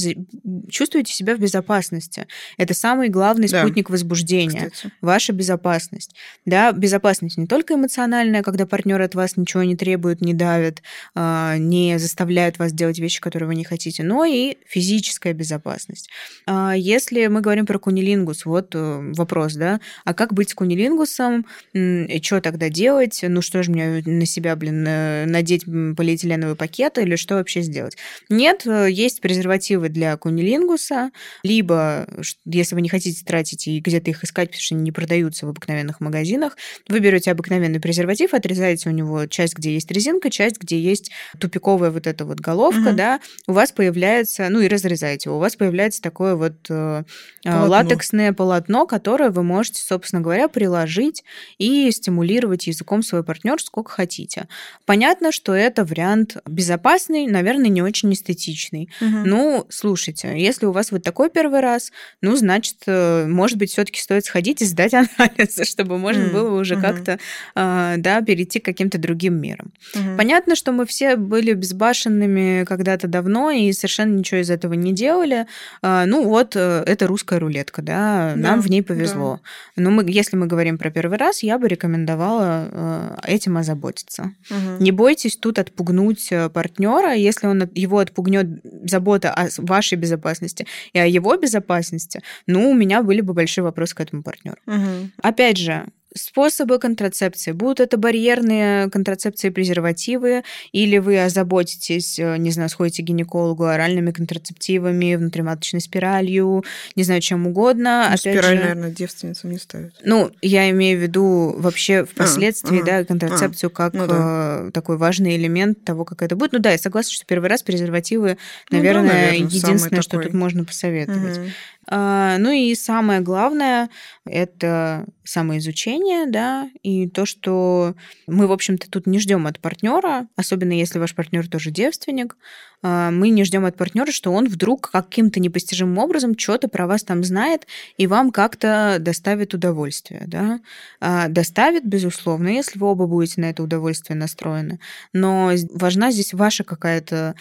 чувствуете себя в безопасности. Это самый главный да, спутник возбуждения. Кстати. Ваша безопасность. Да, безопасность не только эмоциональная, когда партнер от вас ничего не требует, не давит, а, не заставляет вас делать вещи, которые вы не хотите, но и физическая безопасность. А, если мы говорим про кунилингус, вот э, вопрос, да, а как быть с кунилингусом, что тогда делать, ну что же мне на себя, блин, э, надеть полиэтиленовый пакет или что вообще сделать? Нет, э, есть презервативы для кунилингуса, либо, если вы не хотите тратить и где-то их искать, потому что они не продаются в обыкновенных магазинах, вы берете обыкновенный презерватив, отрезаете у него часть, где есть резинка, часть, где есть тупиковая вот эта вот головка, угу. да, у вас появляется, ну и разрезаете, у вас появляется такое вот э, полотно. латексное полотно, которое вы можете, собственно говоря, приложить и стимулировать языком свой партнер сколько хотите. Понятно, что это вариант безопасный, наверное, не очень эстетичный. Угу. Ну, слушайте, если у вас вот такой первый раз, ну, значит, э, может быть, все-таки стоит сходить и сдать анализы, чтобы можно угу. было уже угу. как-то, э, да, перейти к каким-то другим мерам. Угу. Понятно, что мы все были безбашенными когда-то давно и совершенно ничего из этого не делали. А, ну, вот э, это русская рулетка, да, нам да, в ней повезло. Да. Но мы, если мы говорим про первый раз, я бы рекомендовала этим озаботиться. Угу. Не бойтесь тут отпугнуть партнера, если он его отпугнет забота о вашей безопасности и о его безопасности, ну, у меня были бы большие вопросы к этому партнеру. Угу. Опять же, Способы контрацепции. Будут это барьерные контрацепции, презервативы, или вы озаботитесь, э, не знаю, сходите к гинекологу оральными контрацептивами, внутриматочной спиралью, не знаю, чем угодно. Ну, спираль, же, наверное, девственницам не ставят. Ну, я имею в виду вообще впоследствии, а, да, контрацепцию а, как ну, да. Э, такой важный элемент того, как это будет. Ну да, я согласна, что первый раз презервативы, наверное, ну, да, наверное единственное, что такой... тут можно посоветовать. Угу. А, ну и самое главное — это самоизучение, да, и то, что мы, в общем-то, тут не ждем от партнера, особенно если ваш партнер тоже девственник, а, мы не ждем от партнера, что он вдруг каким-то непостижимым образом что-то про вас там знает и вам как-то доставит удовольствие, да. А, доставит, безусловно, если вы оба будете на это удовольствие настроены, но важна здесь ваша какая-то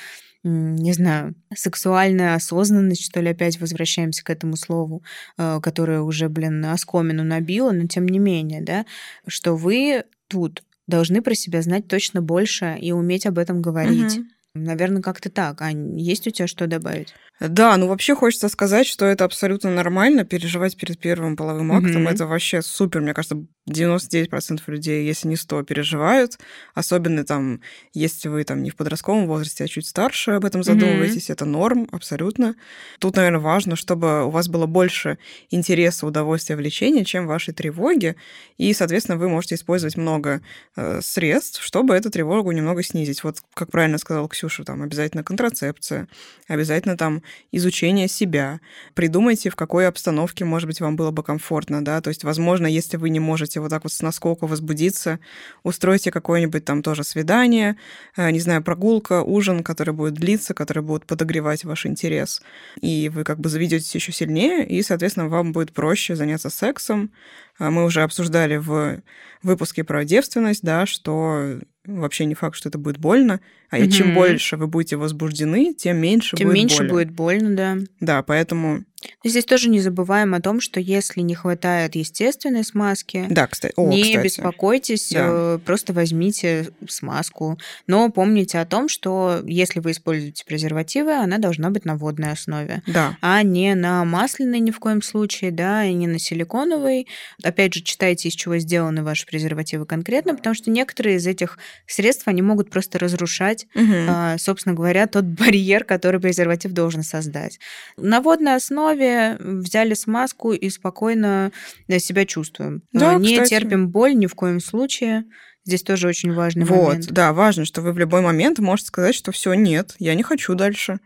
не знаю, сексуальная осознанность, что ли, опять возвращаемся к этому слову, э, которое уже, блин, оскомину набило, но тем не менее, да, что вы тут должны про себя знать точно больше и уметь об этом говорить. Угу. Наверное, как-то так. А есть у тебя что добавить? Да, ну вообще хочется сказать, что это абсолютно нормально переживать перед первым половым актом. Mm-hmm. Это вообще супер. Мне кажется, 99% людей, если не 100, переживают. Особенно там, если вы там не в подростковом возрасте, а чуть старше об этом задумываетесь. Mm-hmm. Это норм, абсолютно. Тут, наверное, важно, чтобы у вас было больше интереса, удовольствия, влечения, чем вашей тревоги. И, соответственно, вы можете использовать много э, средств, чтобы эту тревогу немного снизить. Вот, как правильно сказала Ксюша, там обязательно контрацепция, обязательно там изучение себя. Придумайте, в какой обстановке, может быть, вам было бы комфортно, да, то есть, возможно, если вы не можете вот так вот с наскока возбудиться, устройте какое-нибудь там тоже свидание, э, не знаю, прогулка, ужин, который будет длиться, который будет подогревать ваш интерес, и вы как бы заведетесь еще сильнее, и, соответственно, вам будет проще заняться сексом. А мы уже обсуждали в выпуске про девственность, да, что вообще не факт, что это будет больно. А угу. чем больше вы будете возбуждены, тем меньше тем будет меньше больно. будет больно, да. Да, поэтому Здесь тоже не забываем о том, что если не хватает естественной смазки, да, кстати. О, не кстати. беспокойтесь, да. Э, просто возьмите смазку. Но помните о том, что если вы используете презервативы, она должна быть на водной основе, да. а не на масляной ни в коем случае, да, и не на силиконовой. Опять же, читайте, из чего сделаны ваши презервативы конкретно, потому что некоторые из этих средств, они могут просто разрушать, угу. собственно говоря, тот барьер, который презерватив должен создать. На водной основе основе взяли смазку и спокойно себя чувствуем. Да, не кстати. терпим боль ни в коем случае. Здесь тоже очень важный вот, момент. Вот, да, важно, что вы в любой момент можете сказать, что все, нет, я не хочу дальше.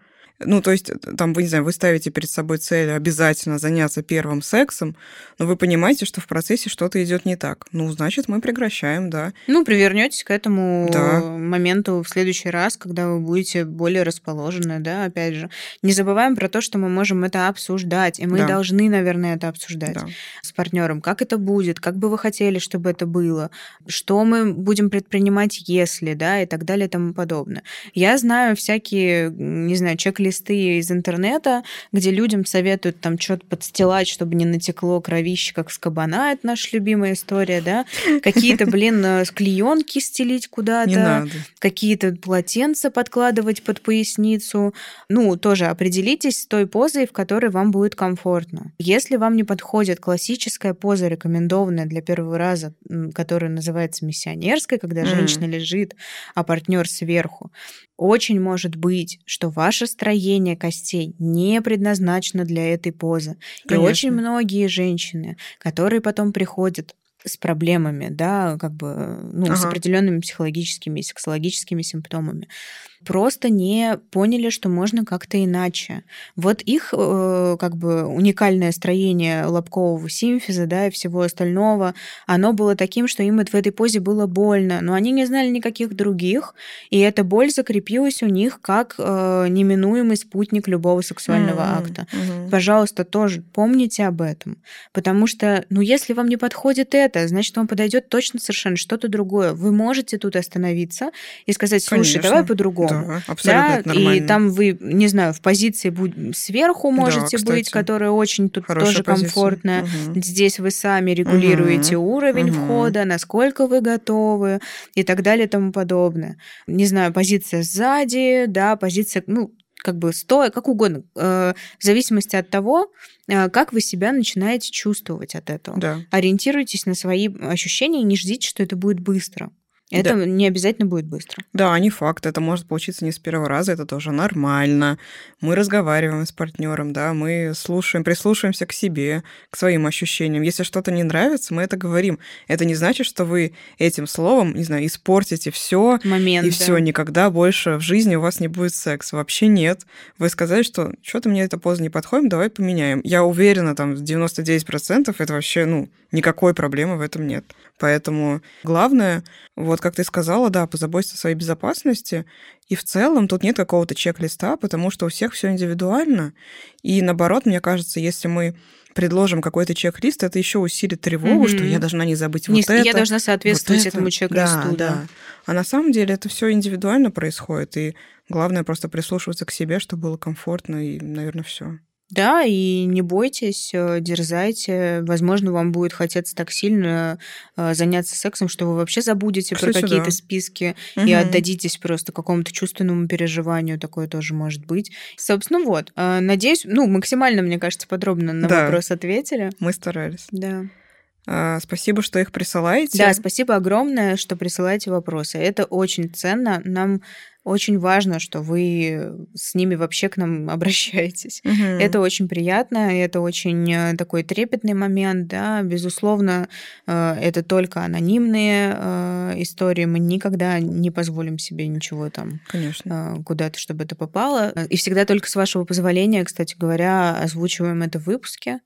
Ну, то есть, там, вы, не знаю, вы ставите перед собой цель обязательно заняться первым сексом, но вы понимаете, что в процессе что-то идет не так. Ну, значит, мы прекращаем, да. Ну, привернетесь к этому да. моменту в следующий раз, когда вы будете более расположены, да, опять же. Не забываем про то, что мы можем это обсуждать, и мы да. должны, наверное, это обсуждать да. с партнером. Как это будет, как бы вы хотели, чтобы это было, что мы будем предпринимать, если, да, и так далее и тому подобное. Я знаю всякие, не знаю, чек-листы листы из интернета, где людям советуют там что-то подстилать, чтобы не натекло кровище, как с кабана, это наша любимая история, да, какие-то, блин, э, клеенки стелить куда-то, какие-то полотенца подкладывать под поясницу. Ну, тоже определитесь с той позой, в которой вам будет комфортно. Если вам не подходит классическая поза, рекомендованная для первого раза, которая называется миссионерской, когда mm-hmm. женщина лежит, а партнер сверху, очень может быть, что ваше строение костей не предназначено для этой позы. Конечно. И очень многие женщины, которые потом приходят с проблемами, да, как бы, ну, ага. с определенными психологическими и сексологическими симптомами, просто не поняли, что можно как-то иначе. Вот их э, как бы уникальное строение лобкового симфиза, да, и всего остального, оно было таким, что им в этой позе было больно, но они не знали никаких других, и эта боль закрепилась у них как э, неминуемый спутник любого сексуального mm-hmm. акта. Mm-hmm. Пожалуйста, тоже помните об этом, потому что, ну, если вам не подходит это, значит, вам подойдет точно совершенно что-то другое. Вы можете тут остановиться и сказать, слушай, Конечно. давай по-другому. Да, абсолютно да, И там вы, не знаю, в позиции будь... сверху можете да, быть, которая очень тут Хорошая тоже позиция. комфортная. Угу. Здесь вы сами регулируете угу. уровень угу. входа, насколько вы готовы и так далее и тому подобное. Не знаю, позиция сзади, да, позиция, ну, как бы стоя, как угодно, э, в зависимости от того, э, как вы себя начинаете чувствовать от этого. Да. Ориентируйтесь на свои ощущения и не ждите, что это будет быстро. Это да. не обязательно будет быстро. Да, не факт. Это может получиться не с первого раза, это тоже нормально. Мы разговариваем с партнером, да, мы слушаем, прислушиваемся к себе, к своим ощущениям. Если что-то не нравится, мы это говорим. Это не значит, что вы этим словом, не знаю, испортите все Момент, и все, никогда больше в жизни у вас не будет секса. Вообще нет. Вы сказали, что что-то мне эта поза не подходит, давай поменяем. Я уверена, там, 99% это вообще, ну, никакой проблемы в этом нет. Поэтому главное, вот как ты сказала, да, позаботиться о своей безопасности. И в целом тут нет какого-то чек-листа, потому что у всех все индивидуально. И наоборот, мне кажется, если мы предложим какой-то чек-лист, это еще усилит тревогу, mm-hmm. что я должна не забыть не, вот это. Я должна соответствовать вот этому чек-листу. Да, да, да. А на самом деле это все индивидуально происходит, и главное просто прислушиваться к себе, чтобы было комфортно, и, наверное, все. Да, и не бойтесь, э, дерзайте. Возможно, вам будет хотеться так сильно э, заняться сексом, что вы вообще забудете Кстати, про какие-то да. списки угу. и отдадитесь просто какому-то чувственному переживанию. Такое тоже может быть. Собственно, вот. Э, надеюсь, ну, максимально, мне кажется, подробно на да. вопрос ответили. Мы старались. Да. А, спасибо, что их присылаете. Да, спасибо огромное, что присылаете вопросы. Это очень ценно. Нам очень важно, что вы с ними вообще к нам обращаетесь. Угу. Это очень приятно, это очень э, такой трепетный момент, да, безусловно, э, это только анонимные э, истории, мы никогда не позволим себе ничего там Конечно. куда-то, чтобы это попало. И всегда только с вашего позволения, кстати говоря, озвучиваем это в выпуске.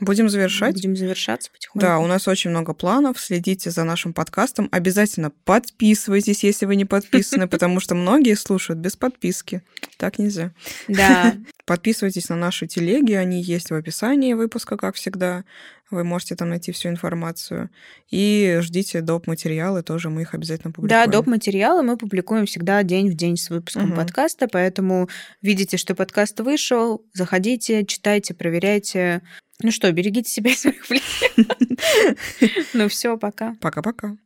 Будем завершать. Будем завершаться потихоньку. Да, у нас очень много планов. Следите за нашим подкастом. Обязательно подписывайтесь, если вы не подписаны, потому что многие слушают без подписки. Так нельзя. Да. Подписывайтесь на наши телеги, они есть в описании выпуска, как всегда. Вы можете там найти всю информацию. И ждите доп. материалы, тоже мы их обязательно публикуем. Да, доп. материалы мы публикуем всегда день в день с выпуском угу. подкаста, поэтому видите, что подкаст вышел, заходите, читайте, проверяйте. Ну что, берегите себя и своих близких. Ну все, пока. Пока-пока.